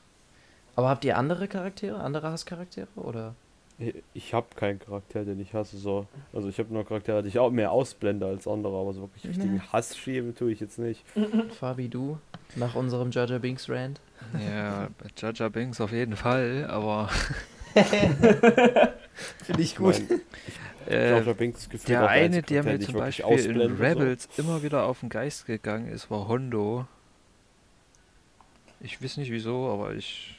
Aber habt ihr andere Charaktere, andere Hasscharaktere oder? Ich- Ich habe keinen Charakter, den ich hasse. So. Also ich habe nur Charaktere, die ich auch mehr ausblende als andere, aber so wirklich richtigen Nee. Hass schieben tue ich jetzt nicht. Fabi, du? Nach unserem Jar Binks Rant? Ja, Jar Binks auf jeden Fall, aber <laughs> Finde ich gut. äh, Jar Jar Binks gefühlt der auch der eine, der mir ich zum Beispiel in ausblende, so. Rebels immer wieder auf den Geist gegangen ist, war Hondo. Ich weiß nicht wieso, aber ich.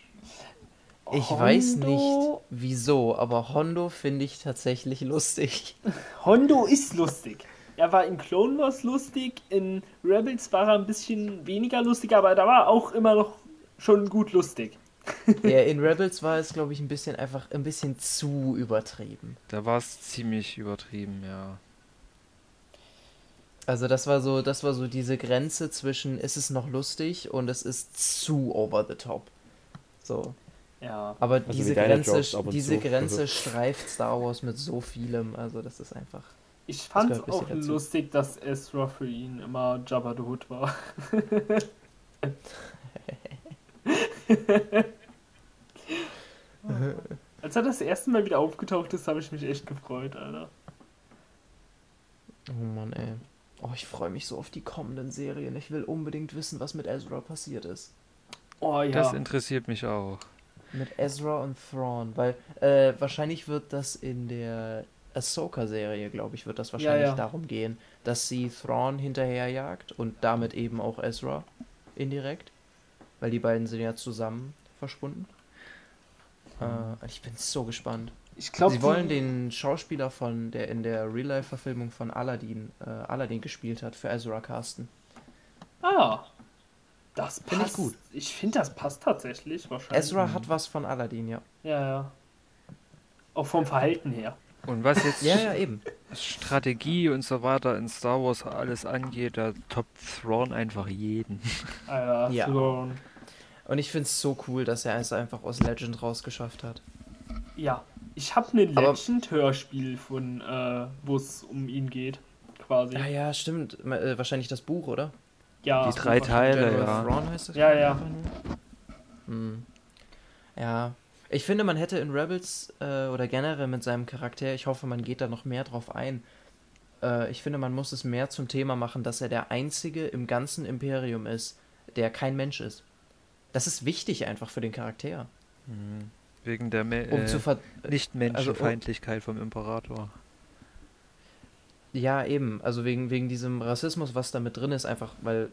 Ich weiß Hondo- nicht wieso, aber Hondo finde ich tatsächlich lustig. <laughs> Hondo ist lustig. Er war in Clone Wars lustig, in Rebels war er ein bisschen weniger lustig, aber da war er auch immer noch schon gut lustig. <laughs> Ja, in Rebels war es, glaube ich, ein bisschen einfach ein bisschen zu übertrieben. Da war es ziemlich übertrieben, ja. Also das war so, das war so diese Grenze zwischen ist es noch lustig und es ist zu over the top. So. Ja. Aber wie diese Grenze, diese. <laughs> Grenze streift Star Wars mit so vielem. Also das ist einfach. Ich fand es auch dazu. lustig, dass Ezra für ihn immer Jabba the Hutt war. <laughs> Als er das erste Mal wieder aufgetaucht ist, habe ich mich echt gefreut, Alter. Oh Mann, ey. Oh, ich freue mich so auf die kommenden Serien. Ich will unbedingt wissen, was mit Ezra passiert ist. Oh ja. Das interessiert mich auch. Mit Ezra und Thrawn, weil äh, wahrscheinlich wird das in der Ahsoka-Serie, glaube ich, wird das wahrscheinlich ja. darum gehen, dass sie Thrawn hinterherjagt und damit eben auch Ezra indirekt, weil die beiden sind ja zusammen verschwunden. Äh, ich bin so gespannt. ich glaube, sie wollen den Schauspieler von der in der Real-Life-Verfilmung von Aladdin, äh, Aladdin gespielt hat, für Ezra casten. Ah. Das passt. Ich gut. Ich finde, das passt tatsächlich wahrscheinlich. Ezra hat was von Aladdin, ja. Ja, ja. Auch vom Verhalten her. Und was jetzt, <laughs> Ja, ja, eben. Strategie und so weiter in Star Wars alles angeht, da toppt Thrawn einfach jeden. <laughs> Alter, Ja. Thrawn. Und ich finde es so cool, dass er es einfach aus Legend rausgeschafft hat. Ja, ich habe ein Aber- Legend-Hörspiel von, äh, wo es um ihn geht, quasi. Ja, ja, stimmt. Äh, wahrscheinlich das Buch, oder? Ja, Die drei Teile, General ja. Thrawn heißt das? Ja, ja. Hm. Ja. Ich finde, man hätte in Rebels äh, oder generell mit seinem Charakter, ich hoffe, man geht da noch mehr drauf ein. Äh, ich finde, man muss es mehr zum Thema machen, dass er der Einzige im ganzen Imperium ist, der kein Mensch ist. Das ist wichtig einfach für den Charakter. Mhm. Wegen der Me Um äh, Nicht-Menschenfeindlichkeit vom Imperator. Ja, eben. Also wegen, wegen diesem Rassismus, was da mit drin ist, einfach, weil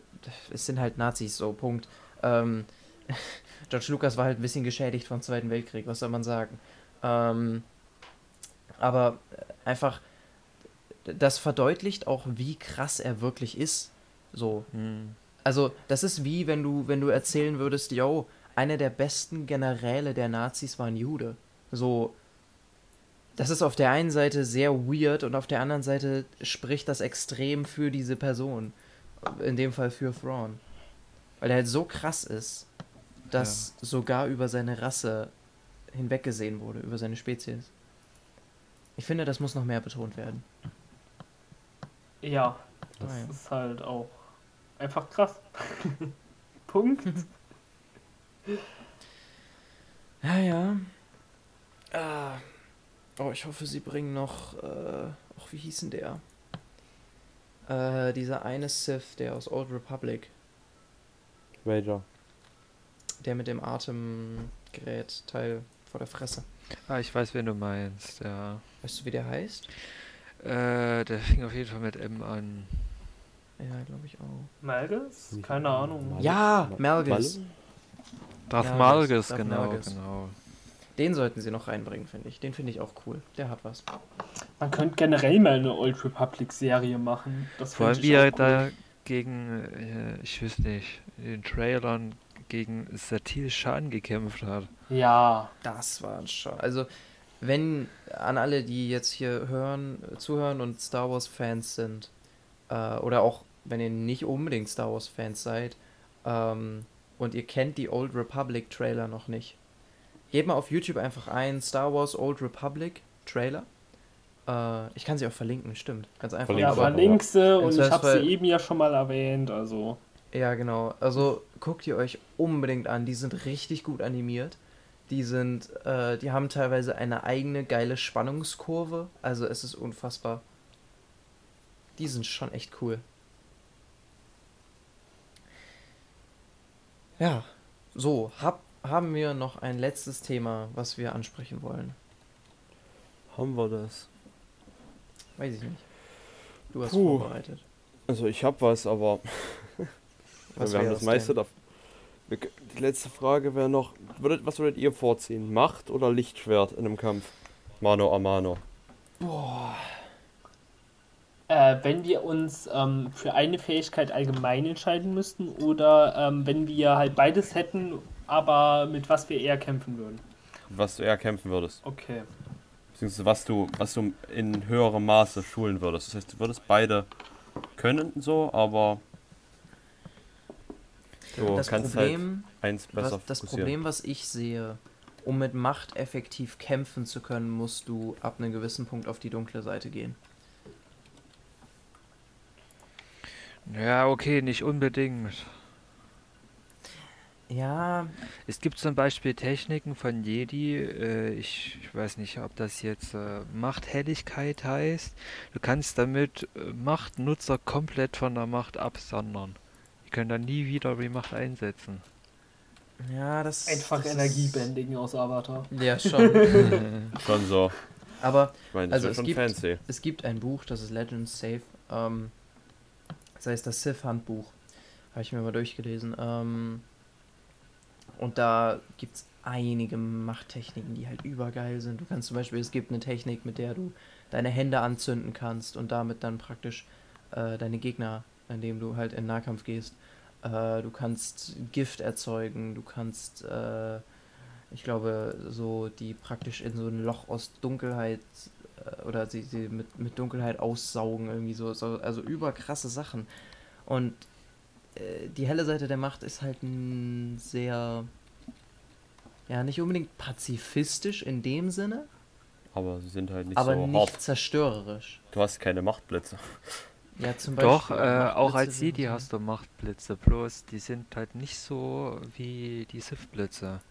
es sind halt Nazis, so, Punkt. Ähm, <laughs> George Lucas war halt ein bisschen geschädigt vom Zweiten Weltkrieg, was soll man sagen. Ähm, aber einfach, das verdeutlicht auch, wie krass er wirklich ist. So. Mhm. Also, das ist wie, wenn du, wenn du erzählen würdest, yo, einer der besten Generäle der Nazis war ein Jude. So, das ist auf der einen Seite sehr weird und auf der anderen Seite spricht das extrem für diese Person. In dem Fall für Thrawn. Weil er halt so krass ist, dass sogar über seine Rasse hinweggesehen wurde, über seine Spezies. Ich finde, das muss noch mehr betont werden. Ja, das ja. ist halt auch einfach krass. <laughs> Punkt. <laughs> Ja, ja. Ah. Oh, ich hoffe, sie bringen noch. Äh, ach, wie hieß denn der? Äh, dieser eine Sith, der aus Old Republic. Major. Der mit dem Atemgerät Teil vor der Fresse. Ah, ich weiß, wen du meinst, ja. Weißt du, wie der heißt? Äh, der fing auf jeden Fall mit M an. Ja, glaube ich auch. Malgus? Keine Ahnung. Ja, Mal- Malgus. Darth Ja, Malgus, genau, Malgus. genau. Den sollten sie noch reinbringen, finde ich. Den finde ich auch cool. Der hat was. Man könnte generell mal eine Old Republic Serie machen. Das Vor allem, ich wie er cool. da gegen, äh, ich weiß nicht, in den Trailern gegen Satil Shan gekämpft hat. Ja, Das war schon. Also, wenn an alle, die jetzt hier hören, äh, zuhören und Star Wars Fans sind, äh, oder auch wenn ihr nicht unbedingt Star Wars Fans seid, ähm, und ihr kennt die Old Republic Trailer noch nicht, gebt mal auf YouTube einfach ein Star Wars Old Republic Trailer. Äh, ich kann sie auch verlinken, stimmt. Ganz einfach. Verlinken ja, verlinke sie und ich habe sie eben ja schon mal erwähnt. Also, Ja, genau. Also guckt ihr euch unbedingt an. Die sind richtig gut animiert. Die sind, äh, die haben teilweise eine eigene geile Spannungskurve. Also es ist unfassbar. Die sind schon echt cool. Ja, so, hab, haben wir noch ein letztes Thema, was wir ansprechen wollen? Haben wir das? Weiß ich nicht. Du hast Puh. vorbereitet. Also ich hab was, aber Was <laughs> wir haben das meiste denn? da. Wir k- Die letzte Frage wäre noch, würdet, was würdet ihr vorziehen? Macht oder Lichtschwert in einem Kampf? Mano a mano. Boah. äh, wenn wir uns ähm, für eine Fähigkeit allgemein entscheiden müssten oder ähm, wenn wir halt beides hätten, aber mit was wir eher kämpfen würden. Was du eher kämpfen würdest. Okay. Beziehungsweise was du, was du in höherem Maße schulen würdest. Das heißt, du würdest beide können so, aber du das kannst Problem, halt eins besser was, das fokussieren. Problem, was ich sehe, um mit Macht effektiv kämpfen zu können, musst du ab einem gewissen Punkt auf die dunkle Seite gehen. Ja, okay, nicht unbedingt. Ja, Es gibt zum Beispiel Techniken von Jedi, äh, ich, ich weiß nicht, ob das jetzt äh, Machthelligkeit heißt. Du kannst damit äh, Machtnutzer komplett von der Macht absondern. Die können dann nie wieder die Macht einsetzen. ja, das Einfach das Energiebändigen aus Avatar. Ja, <laughs> schon. Schon so. Aber Ich meine, das Also es gibt- fancy. es gibt ein Buch, das ist Legends Safe. Ähm, das heißt das Sith-Handbuch. Habe ich mir mal durchgelesen. Ähm, und da gibt es einige Machttechniken, die halt übergeil sind. Du kannst zum Beispiel, es gibt eine Technik, mit der du deine Hände anzünden kannst und damit dann praktisch äh, deine Gegner, indem du halt in Nahkampf gehst. Äh, du kannst Gift erzeugen, du kannst, äh, ich glaube, so die praktisch in so ein Loch aus Dunkelheit äh, oder sie, sie mit, mit Dunkelheit aussaugen, irgendwie so, so also überkrasse Sachen. Und die helle Seite der Macht ist halt ein sehr, ja, nicht unbedingt pazifistisch in dem Sinne, Aber sie sind halt nicht aber so nicht hart. zerstörerisch. Du hast keine Machtblitze. <laughs> Ja, zum Doch, Beispiel äh, auch als Jedi hast du Machtblitze, bloß die sind halt nicht so wie die Sith-Blitze.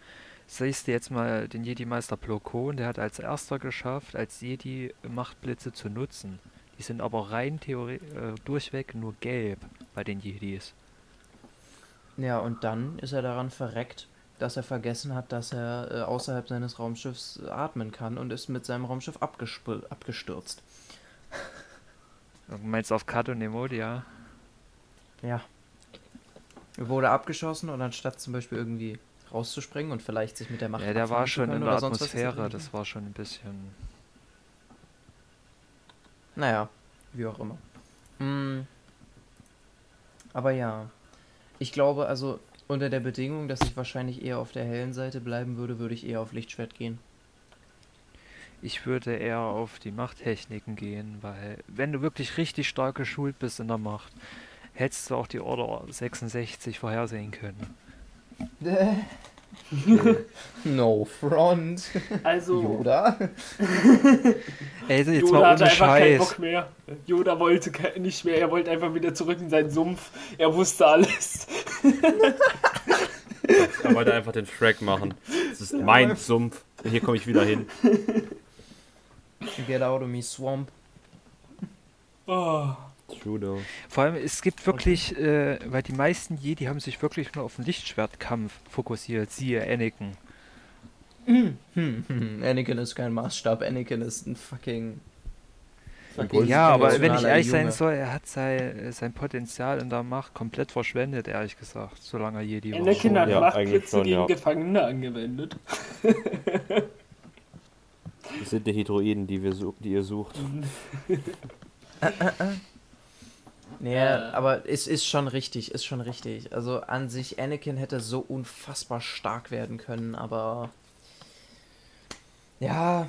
Siehst du jetzt mal den Jedi-Meister Plo Koon, der hat als erster geschafft, als Jedi Machtblitze zu nutzen. Die sind aber rein theori äh, durchweg nur gelb bei den Jedis. Ja, und dann ist er daran verreckt, dass er vergessen hat, dass er äh, außerhalb seines Raumschiffs äh, atmen kann und ist mit seinem Raumschiff abgestürzt. Du meinst auf Kato Nemodia? Ja. Er wurde abgeschossen und anstatt zum Beispiel irgendwie rauszuspringen und vielleicht sich mit der Macht Ja, der war schon in der er Atmosphäre, das war schon ein bisschen. Naja, wie auch immer. Mm. Aber ja, ich glaube, also unter der Bedingung, dass ich wahrscheinlich eher auf der hellen Seite bleiben würde, würde ich eher auf Lichtschwert gehen. Ich würde eher auf die Machttechniken gehen, weil wenn du wirklich richtig stark geschult bist in der Macht, hättest du auch die Order 66 vorhersehen können. <laughs> <laughs> no front. Also, Yoda. <laughs> Ey, jetzt Yoda mal hatte einfach keinen Scheiß. Bock mehr. Yoda wollte ke- nicht mehr, er wollte einfach wieder zurück in seinen Sumpf. Er wusste alles. <laughs> Er wollte einfach den Shrek machen. Das ist mein Sumpf. Hier komme ich wieder hin. Get out of me, swamp. Oh. True though. Vor allem, es gibt wirklich, äh, weil die meisten Jedi haben sich wirklich nur auf den Lichtschwertkampf fokussiert, siehe Anakin. Hm, hm. Anakin ist kein Maßstab, Anakin ist ein fucking. Impuls- Ja, aber wenn ich ehrlich sein Junge. soll, er hat sein, sein Potenzial in der Macht komplett verschwendet, ehrlich gesagt, solange er Jedi war. Anakin hat Ja, Machtblitze gegen ja. Gefangene angewendet. Das sind die Heteroiden, die, wir die ihr sucht. <laughs> <laughs> Ja, Äh. aber es ist schon richtig, ist schon richtig. Also an sich, Anakin hätte so unfassbar stark werden können, aber. Ja.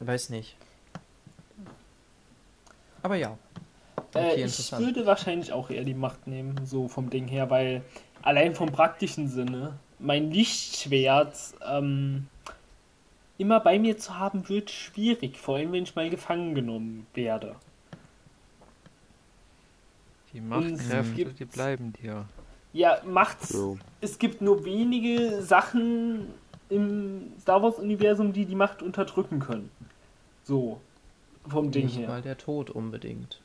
Weiß nicht. Aber ja. Okay, Äh, ich würde wahrscheinlich auch eher die Macht nehmen, so vom Ding her, weil allein vom praktischen Sinne, mein Lichtschwert ähm, immer bei mir zu haben, wird schwierig, vor allem wenn ich mal gefangen genommen werde. Die Machtkräfte, die bleiben dir. Ja, macht's. So. Es gibt nur wenige Sachen im Star Wars-Universum, die die Macht unterdrücken können. So, vom Ding Nicht her. mal der Tod unbedingt.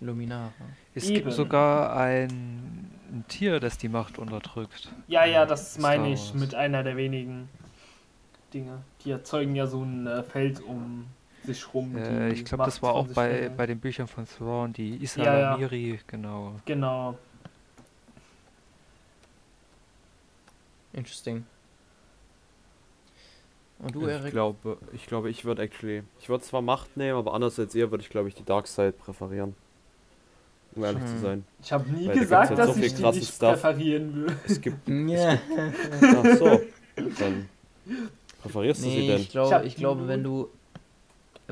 Luminara. Es Eben. gibt sogar ein, ein Tier, das die Macht unterdrückt. Ja, ja, das Star meine ich Wars. mit einer der wenigen Dinge. Die erzeugen ja so ein äh, Feld um sich rum. Äh, ich glaube, das war auch bei, bei den Büchern von Thrawn, die Isa Ja, ja. Lamiri, genau. Genau. Interesting. Und du, Ich Erik? glaube, ich glaube, ich würde actually. Ich würde zwar Macht nehmen, aber anders als ihr würde ich, glaube ich, die Dark Side präferieren. Um ehrlich zu Hm. sein. Ich habe nie Weil da gesagt, gibt's halt dass so ich viel die nicht Stuff. präferieren will. Es gibt. <laughs> Ja. Ach so. Dann präferierst du sie Nee, denn? ich Ich glaube, hab ich glaube, wenn du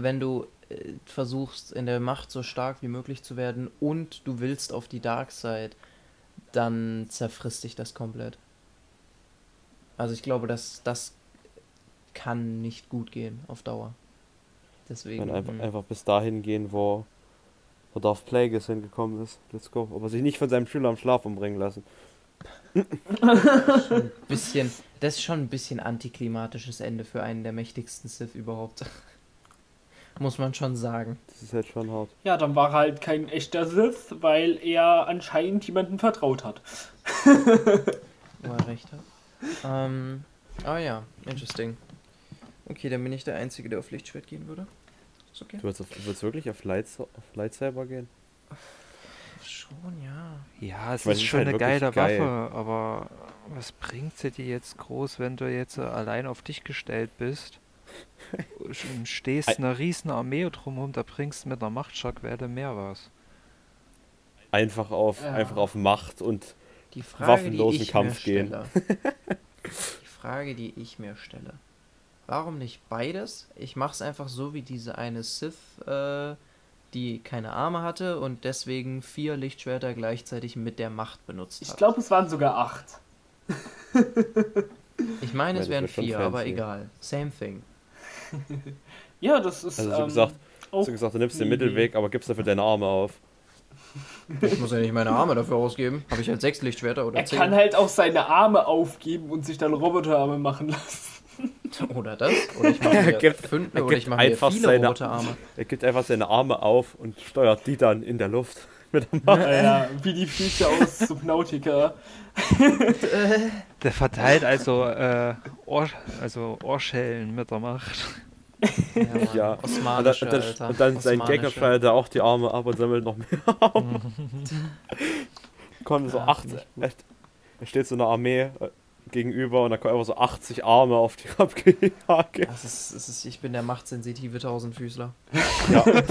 wenn du äh, versuchst in der Macht so stark wie möglich zu werden und du willst auf die Dark Side, dann zerfrisst dich das komplett. Also ich glaube, dass das kann nicht gut gehen auf Dauer. Deswegen. Einfach, hm. einfach bis dahin gehen, wo, wo Darth Plagueis hingekommen ist. Let's go. Aber sich nicht von seinem Schüler am Schlaf umbringen lassen. <laughs> ein bisschen, das ist schon ein bisschen antiklimatisches Ende für einen der mächtigsten Sith überhaupt. Muss man schon sagen. Das ist halt schon hart. Ja, dann war er halt kein echter Sith, weil er anscheinend jemandem vertraut hat. <laughs> Wo er recht hat. Ähm, ah ja, interesting. Okay, dann bin ich der Einzige, der auf Lichtschwert gehen würde. Ist okay? Du willst, auf, du willst wirklich auf, Lights, auf Lightsaber gehen? Schon, ja. Ja, es Weil ist schon halt eine geile geil. Waffe, aber was bringt sie dir jetzt groß, wenn du jetzt allein auf dich gestellt bist? Und stehst Ei- eine riesen Armee drumherum, da bringst du mit einer Machtschokwelle mehr was. Einfach auf, Ja. einfach auf Macht und Die Frage, Waffenlosen die ich Kampf mir gehen. stelle. <laughs> die Frage, die ich mir stelle. warum nicht beides? Ich mach's einfach so wie diese eine Sith, äh, die keine Arme hatte und deswegen vier Lichtschwerter gleichzeitig mit der Macht benutzt Ich hat. glaube, es waren sogar acht. ich meine, Ja, es das wären vier, aber egal. Same thing. <laughs> Ja, das ist. Also so ähm, gesagt, so gesagt, du nimmst den. Mittelweg, aber gibst dafür deine Arme auf. Ich muss ja nicht meine Arme dafür ausgeben. Habe ich halt sechs Lichtschwerter oder Er zehn? kann halt auch seine Arme aufgeben und sich dann Roboterarme machen lassen. <laughs> Oder das? Oder ich mache <laughs> Er mir gibt- fünf, er oder ich gibt mache mir einfach viele seine- Roboterarme. Er gibt einfach seine Arme auf und steuert die dann in der Luft. <laughs> Mit der Macht. Naja, wie die Füße aus Subnautica. Der verteilt also, äh, Ohr, also Ohrschellen mit der Macht. Ja. Ja. Und dann, Osmanische, und dann, Alter. und dann sein. Gegner schneidet er auch die Arme ab und sammelt noch mehr Arme. kommen so Ja, acht. Er, steht so einer Armee äh, gegenüber und da kommen einfach so 80 Arme auf die <laughs> Abgehake. Das ist, das ist, ich bin der machtsensitive Tausendfüßler. Ja. <laughs>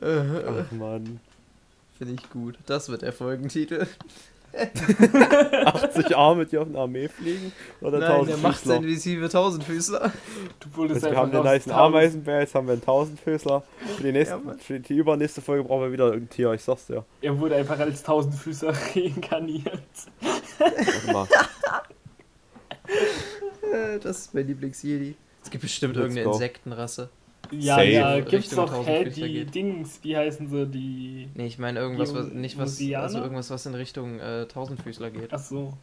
Ach man. Finde ich gut. Das wird der Folgentitel. <laughs> 80 Arme, die auf eine Armee fliegen? Oder Nein, der 1000 Füßler? machtsensitive Tausendfüßler. Du wurdest Also wir haben den nice Ameisenbär, jetzt haben wir einen Tausendfüßler. Für die, nächste, Ja, für die übernächste Folge brauchen wir wieder ein Tier, ich sag's dir. Er wurde einfach als Tausendfüßer <laughs> reinkarniert. Warte mal. Äh, Das ist mein Lieblings-Jedi. Es gibt bestimmt Let's irgendeine go. Insektenrasse. Ja, Safe. ja, gibt's Richtung doch, hä, die geht. Dings, wie heißen sie, die... Nee, ich meine irgendwas, was nicht was, Musianer? also irgendwas, was in Richtung äh, Tausendfüßler geht. Achso,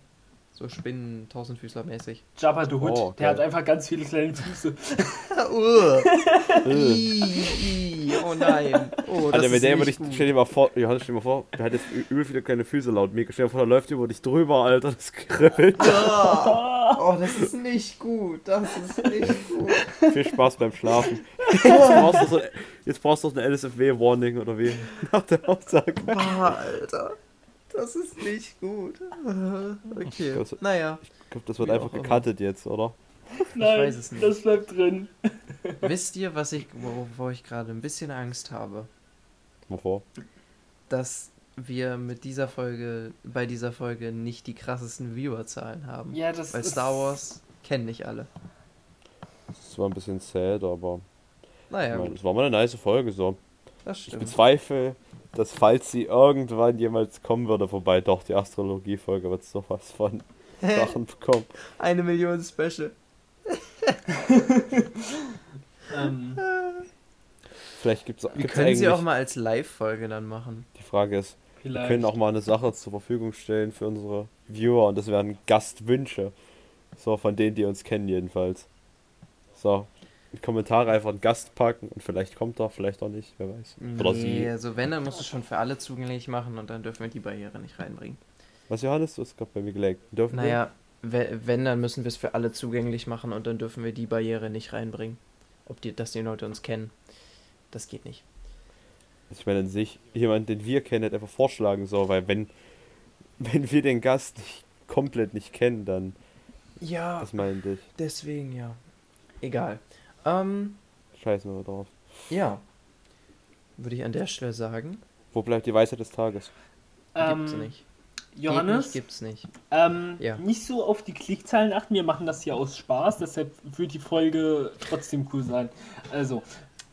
So Spinnen, Tausendfüßler mäßig. Jabba the Hutt, Oh, der hat einfach ganz viele kleine Füße. <laughs> <laughs> Oh nein. Oh, Alter, wenn ist der über dich, stell dir mal vor, Johannes, stell dir mal vor, der hat jetzt übel viele kleine Füße laut Mika. Stell dir vor, der läuft über dich drüber, Alter, das kribbelt. Oh, <laughs> das ist nicht gut. Das ist nicht gut. Viel Spaß beim Schlafen. <laughs> Jetzt brauchst du, so, jetzt brauchst du noch eine LSFW-Warning oder wie? <laughs> Nach der Aussage. Boah, Alter. Das ist nicht gut. Okay. Das- Naja. Ich glaube, das wird Wie einfach gecuttet jetzt, oder? Nein, weiß es nicht. das bleibt drin. <laughs> Wisst ihr, was ich, wovor ich gerade ein bisschen Angst habe? Wovor? Dass wir mit dieser Folge, bei dieser Folge nicht die krassesten Viewerzahlen haben. Ja, das Weil ist... Star Wars kennen nicht alle. Das war ein bisschen sad, aber Naja, ich mein, das war mal eine nice Folge so. das Ich stimmt. bezweifle, dass falls sie irgendwann jemals kommen würde, vorbei doch die Astrologie-Folge wird sowas von <laughs> Sachen bekommen. Eine Million Special. <laughs> Ähm, Vielleicht gibt's, Wir gibt's können eigentlich, sie auch mal als Live-Folge dann machen. die Frage ist, wir vielleicht. können auch mal eine Sache zur Verfügung stellen für unsere Viewer und das wären Gastwünsche. So, von denen, die uns kennen jedenfalls. So, in die Kommentare einfach einen Gast packen und vielleicht kommt er, vielleicht auch nicht, wer weiß. Oder Nee, sie. also wenn, dann musst du schon für alle zugänglich machen und dann dürfen wir die Barriere nicht reinbringen. Was, Johannes? Du hast gerade bei mir gelegt. Dürfen wir? Naja, we- wenn, dann müssen wir es für alle zugänglich machen und dann dürfen wir die Barriere nicht reinbringen. Ob die, dass die Leute uns kennen. Das geht nicht. Also ich meine, an sich, jemand, den wir kennen, hätte einfach vorschlagen soll, weil wenn, <laughs> wenn wir den Gast nicht, komplett nicht kennen, dann, Ja, das meinte ich, deswegen ja. Egal. Ähm, scheißen wir drauf. ja. Würde ich an der Stelle sagen. Wo bleibt die Weisheit des Tages? Gibt's Ähm, nicht. Johannes, Geht nicht, gibt's nicht. ähm, Ja. nicht so auf die Klickzahlen achten, wir machen das hier aus Spaß, deshalb wird die Folge trotzdem cool sein. Also,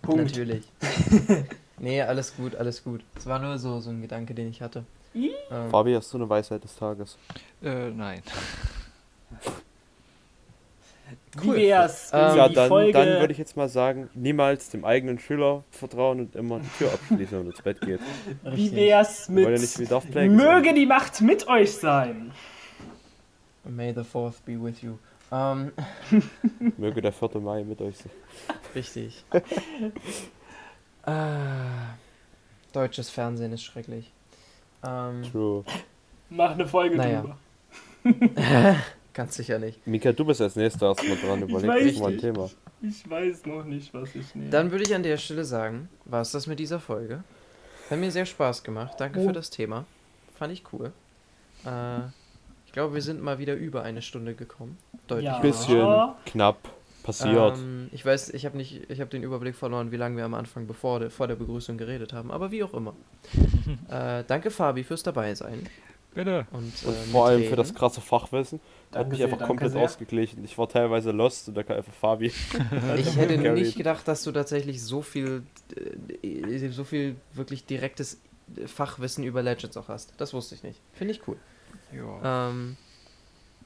Punkt. Natürlich. <laughs> nee, alles gut, alles gut. Es war nur so, so ein Gedanke, den ich hatte. Ähm, Fabi, hast du eine Weisheit des Tages? Äh, nein. Wie wär's, Ähm, ja, dann, Folge... dann würde ich jetzt mal sagen, niemals dem eigenen Schüler vertrauen und immer die Tür abschließen, wenn man ins Bett geht. Wie wär's mit ja nicht Möge sein. die Macht mit euch sein? May the fourth be with you. Ähm, Möge der 4. Mai mit euch sein. richtig. <laughs> ah, deutsches Fernsehen ist schrecklich. Ähm, True. Mach eine Folge Naja. drüber. <laughs> ganz sicher nicht. Mika, du bist als nächster erstmal dran. Überleg dir mal ein. Thema. Ich weiß noch nicht, was ich nehme. Dann würde ich an der Stelle sagen, war es das mit dieser Folge. Hat mir sehr Spaß gemacht. Danke Oh. für das Thema. Fand ich cool. Äh, ich glaube, wir sind mal wieder über eine Stunde gekommen. Deutlich. Ja. Bisschen knapp passiert. Ähm, ich weiß, ich habe nicht, ich habe den Überblick verloren, wie lange wir am Anfang bevor der, vor der Begrüßung geredet haben. Aber wie auch immer. <laughs> äh, danke Fabi fürs dabei sein. Bitte. Und, Und äh, vor allem für mitreden. das krasse Fachwissen. Hat Danke mich sehr, einfach komplett sehr. ausgeglichen. Ich war teilweise lost und da kam einfach Fabi. <laughs> Ich hätte Carried. nicht gedacht, dass du tatsächlich so viel, äh, so viel wirklich direktes Fachwissen über Legends auch hast. Das wusste ich nicht. Finde ich cool. Ja. Ähm,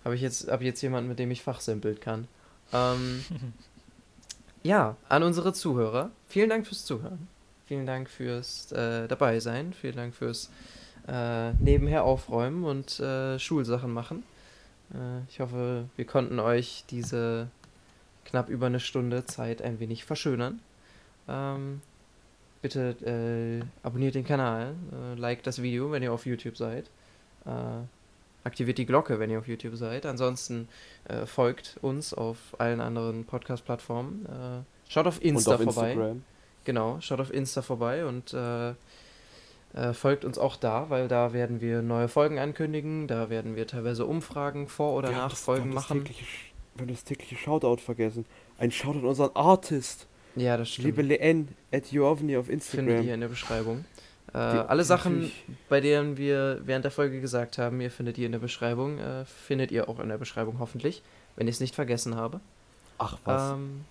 habe ich jetzt, hab jetzt jemanden, mit dem ich fachsimpeln kann. Ähm, <laughs> ja, an unsere Zuhörer. Vielen Dank fürs Zuhören. Vielen Dank fürs äh, dabei sein. Vielen Dank fürs äh, nebenher aufräumen und äh, Schulsachen machen. Äh, ich hoffe, wir konnten euch diese knapp über eine Stunde Zeit ein wenig verschönern. Ähm, bitte äh, abonniert den Kanal, äh, liked das Video, wenn ihr auf YouTube seid. Aktiviert die Glocke, wenn ihr auf YouTube seid. Ansonsten äh, folgt uns auf allen anderen Podcast-Plattformen. Äh, schaut auf Insta auf vorbei. Instagram. Genau, schaut auf Insta vorbei und äh, äh, folgt uns auch da, weil da werden wir neue Folgen ankündigen. Da werden wir teilweise Umfragen vor oder haben nach Folgen machen. Wir haben das tägliche Shoutout vergessen. Ein Shoutout an unseren Artist. Ja, das stimmt. Liebe Leen at YouOvni auf findet Instagram. ihr in der Beschreibung. Äh, alle Sachen, bei denen wir während der Folge gesagt haben, ihr findet ihr in der Beschreibung, äh, findet ihr auch in der Beschreibung hoffentlich, wenn ich es nicht vergessen habe. Ach was. Ähm,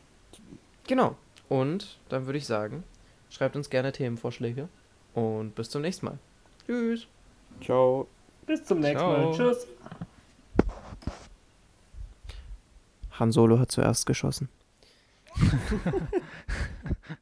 genau. Und dann würde ich sagen, schreibt uns gerne Themenvorschläge und bis zum nächsten Mal. Tschüss. Ciao. Bis zum nächsten Ciao. Mal. Tschüss. Han Solo hat zuerst geschossen. <laughs>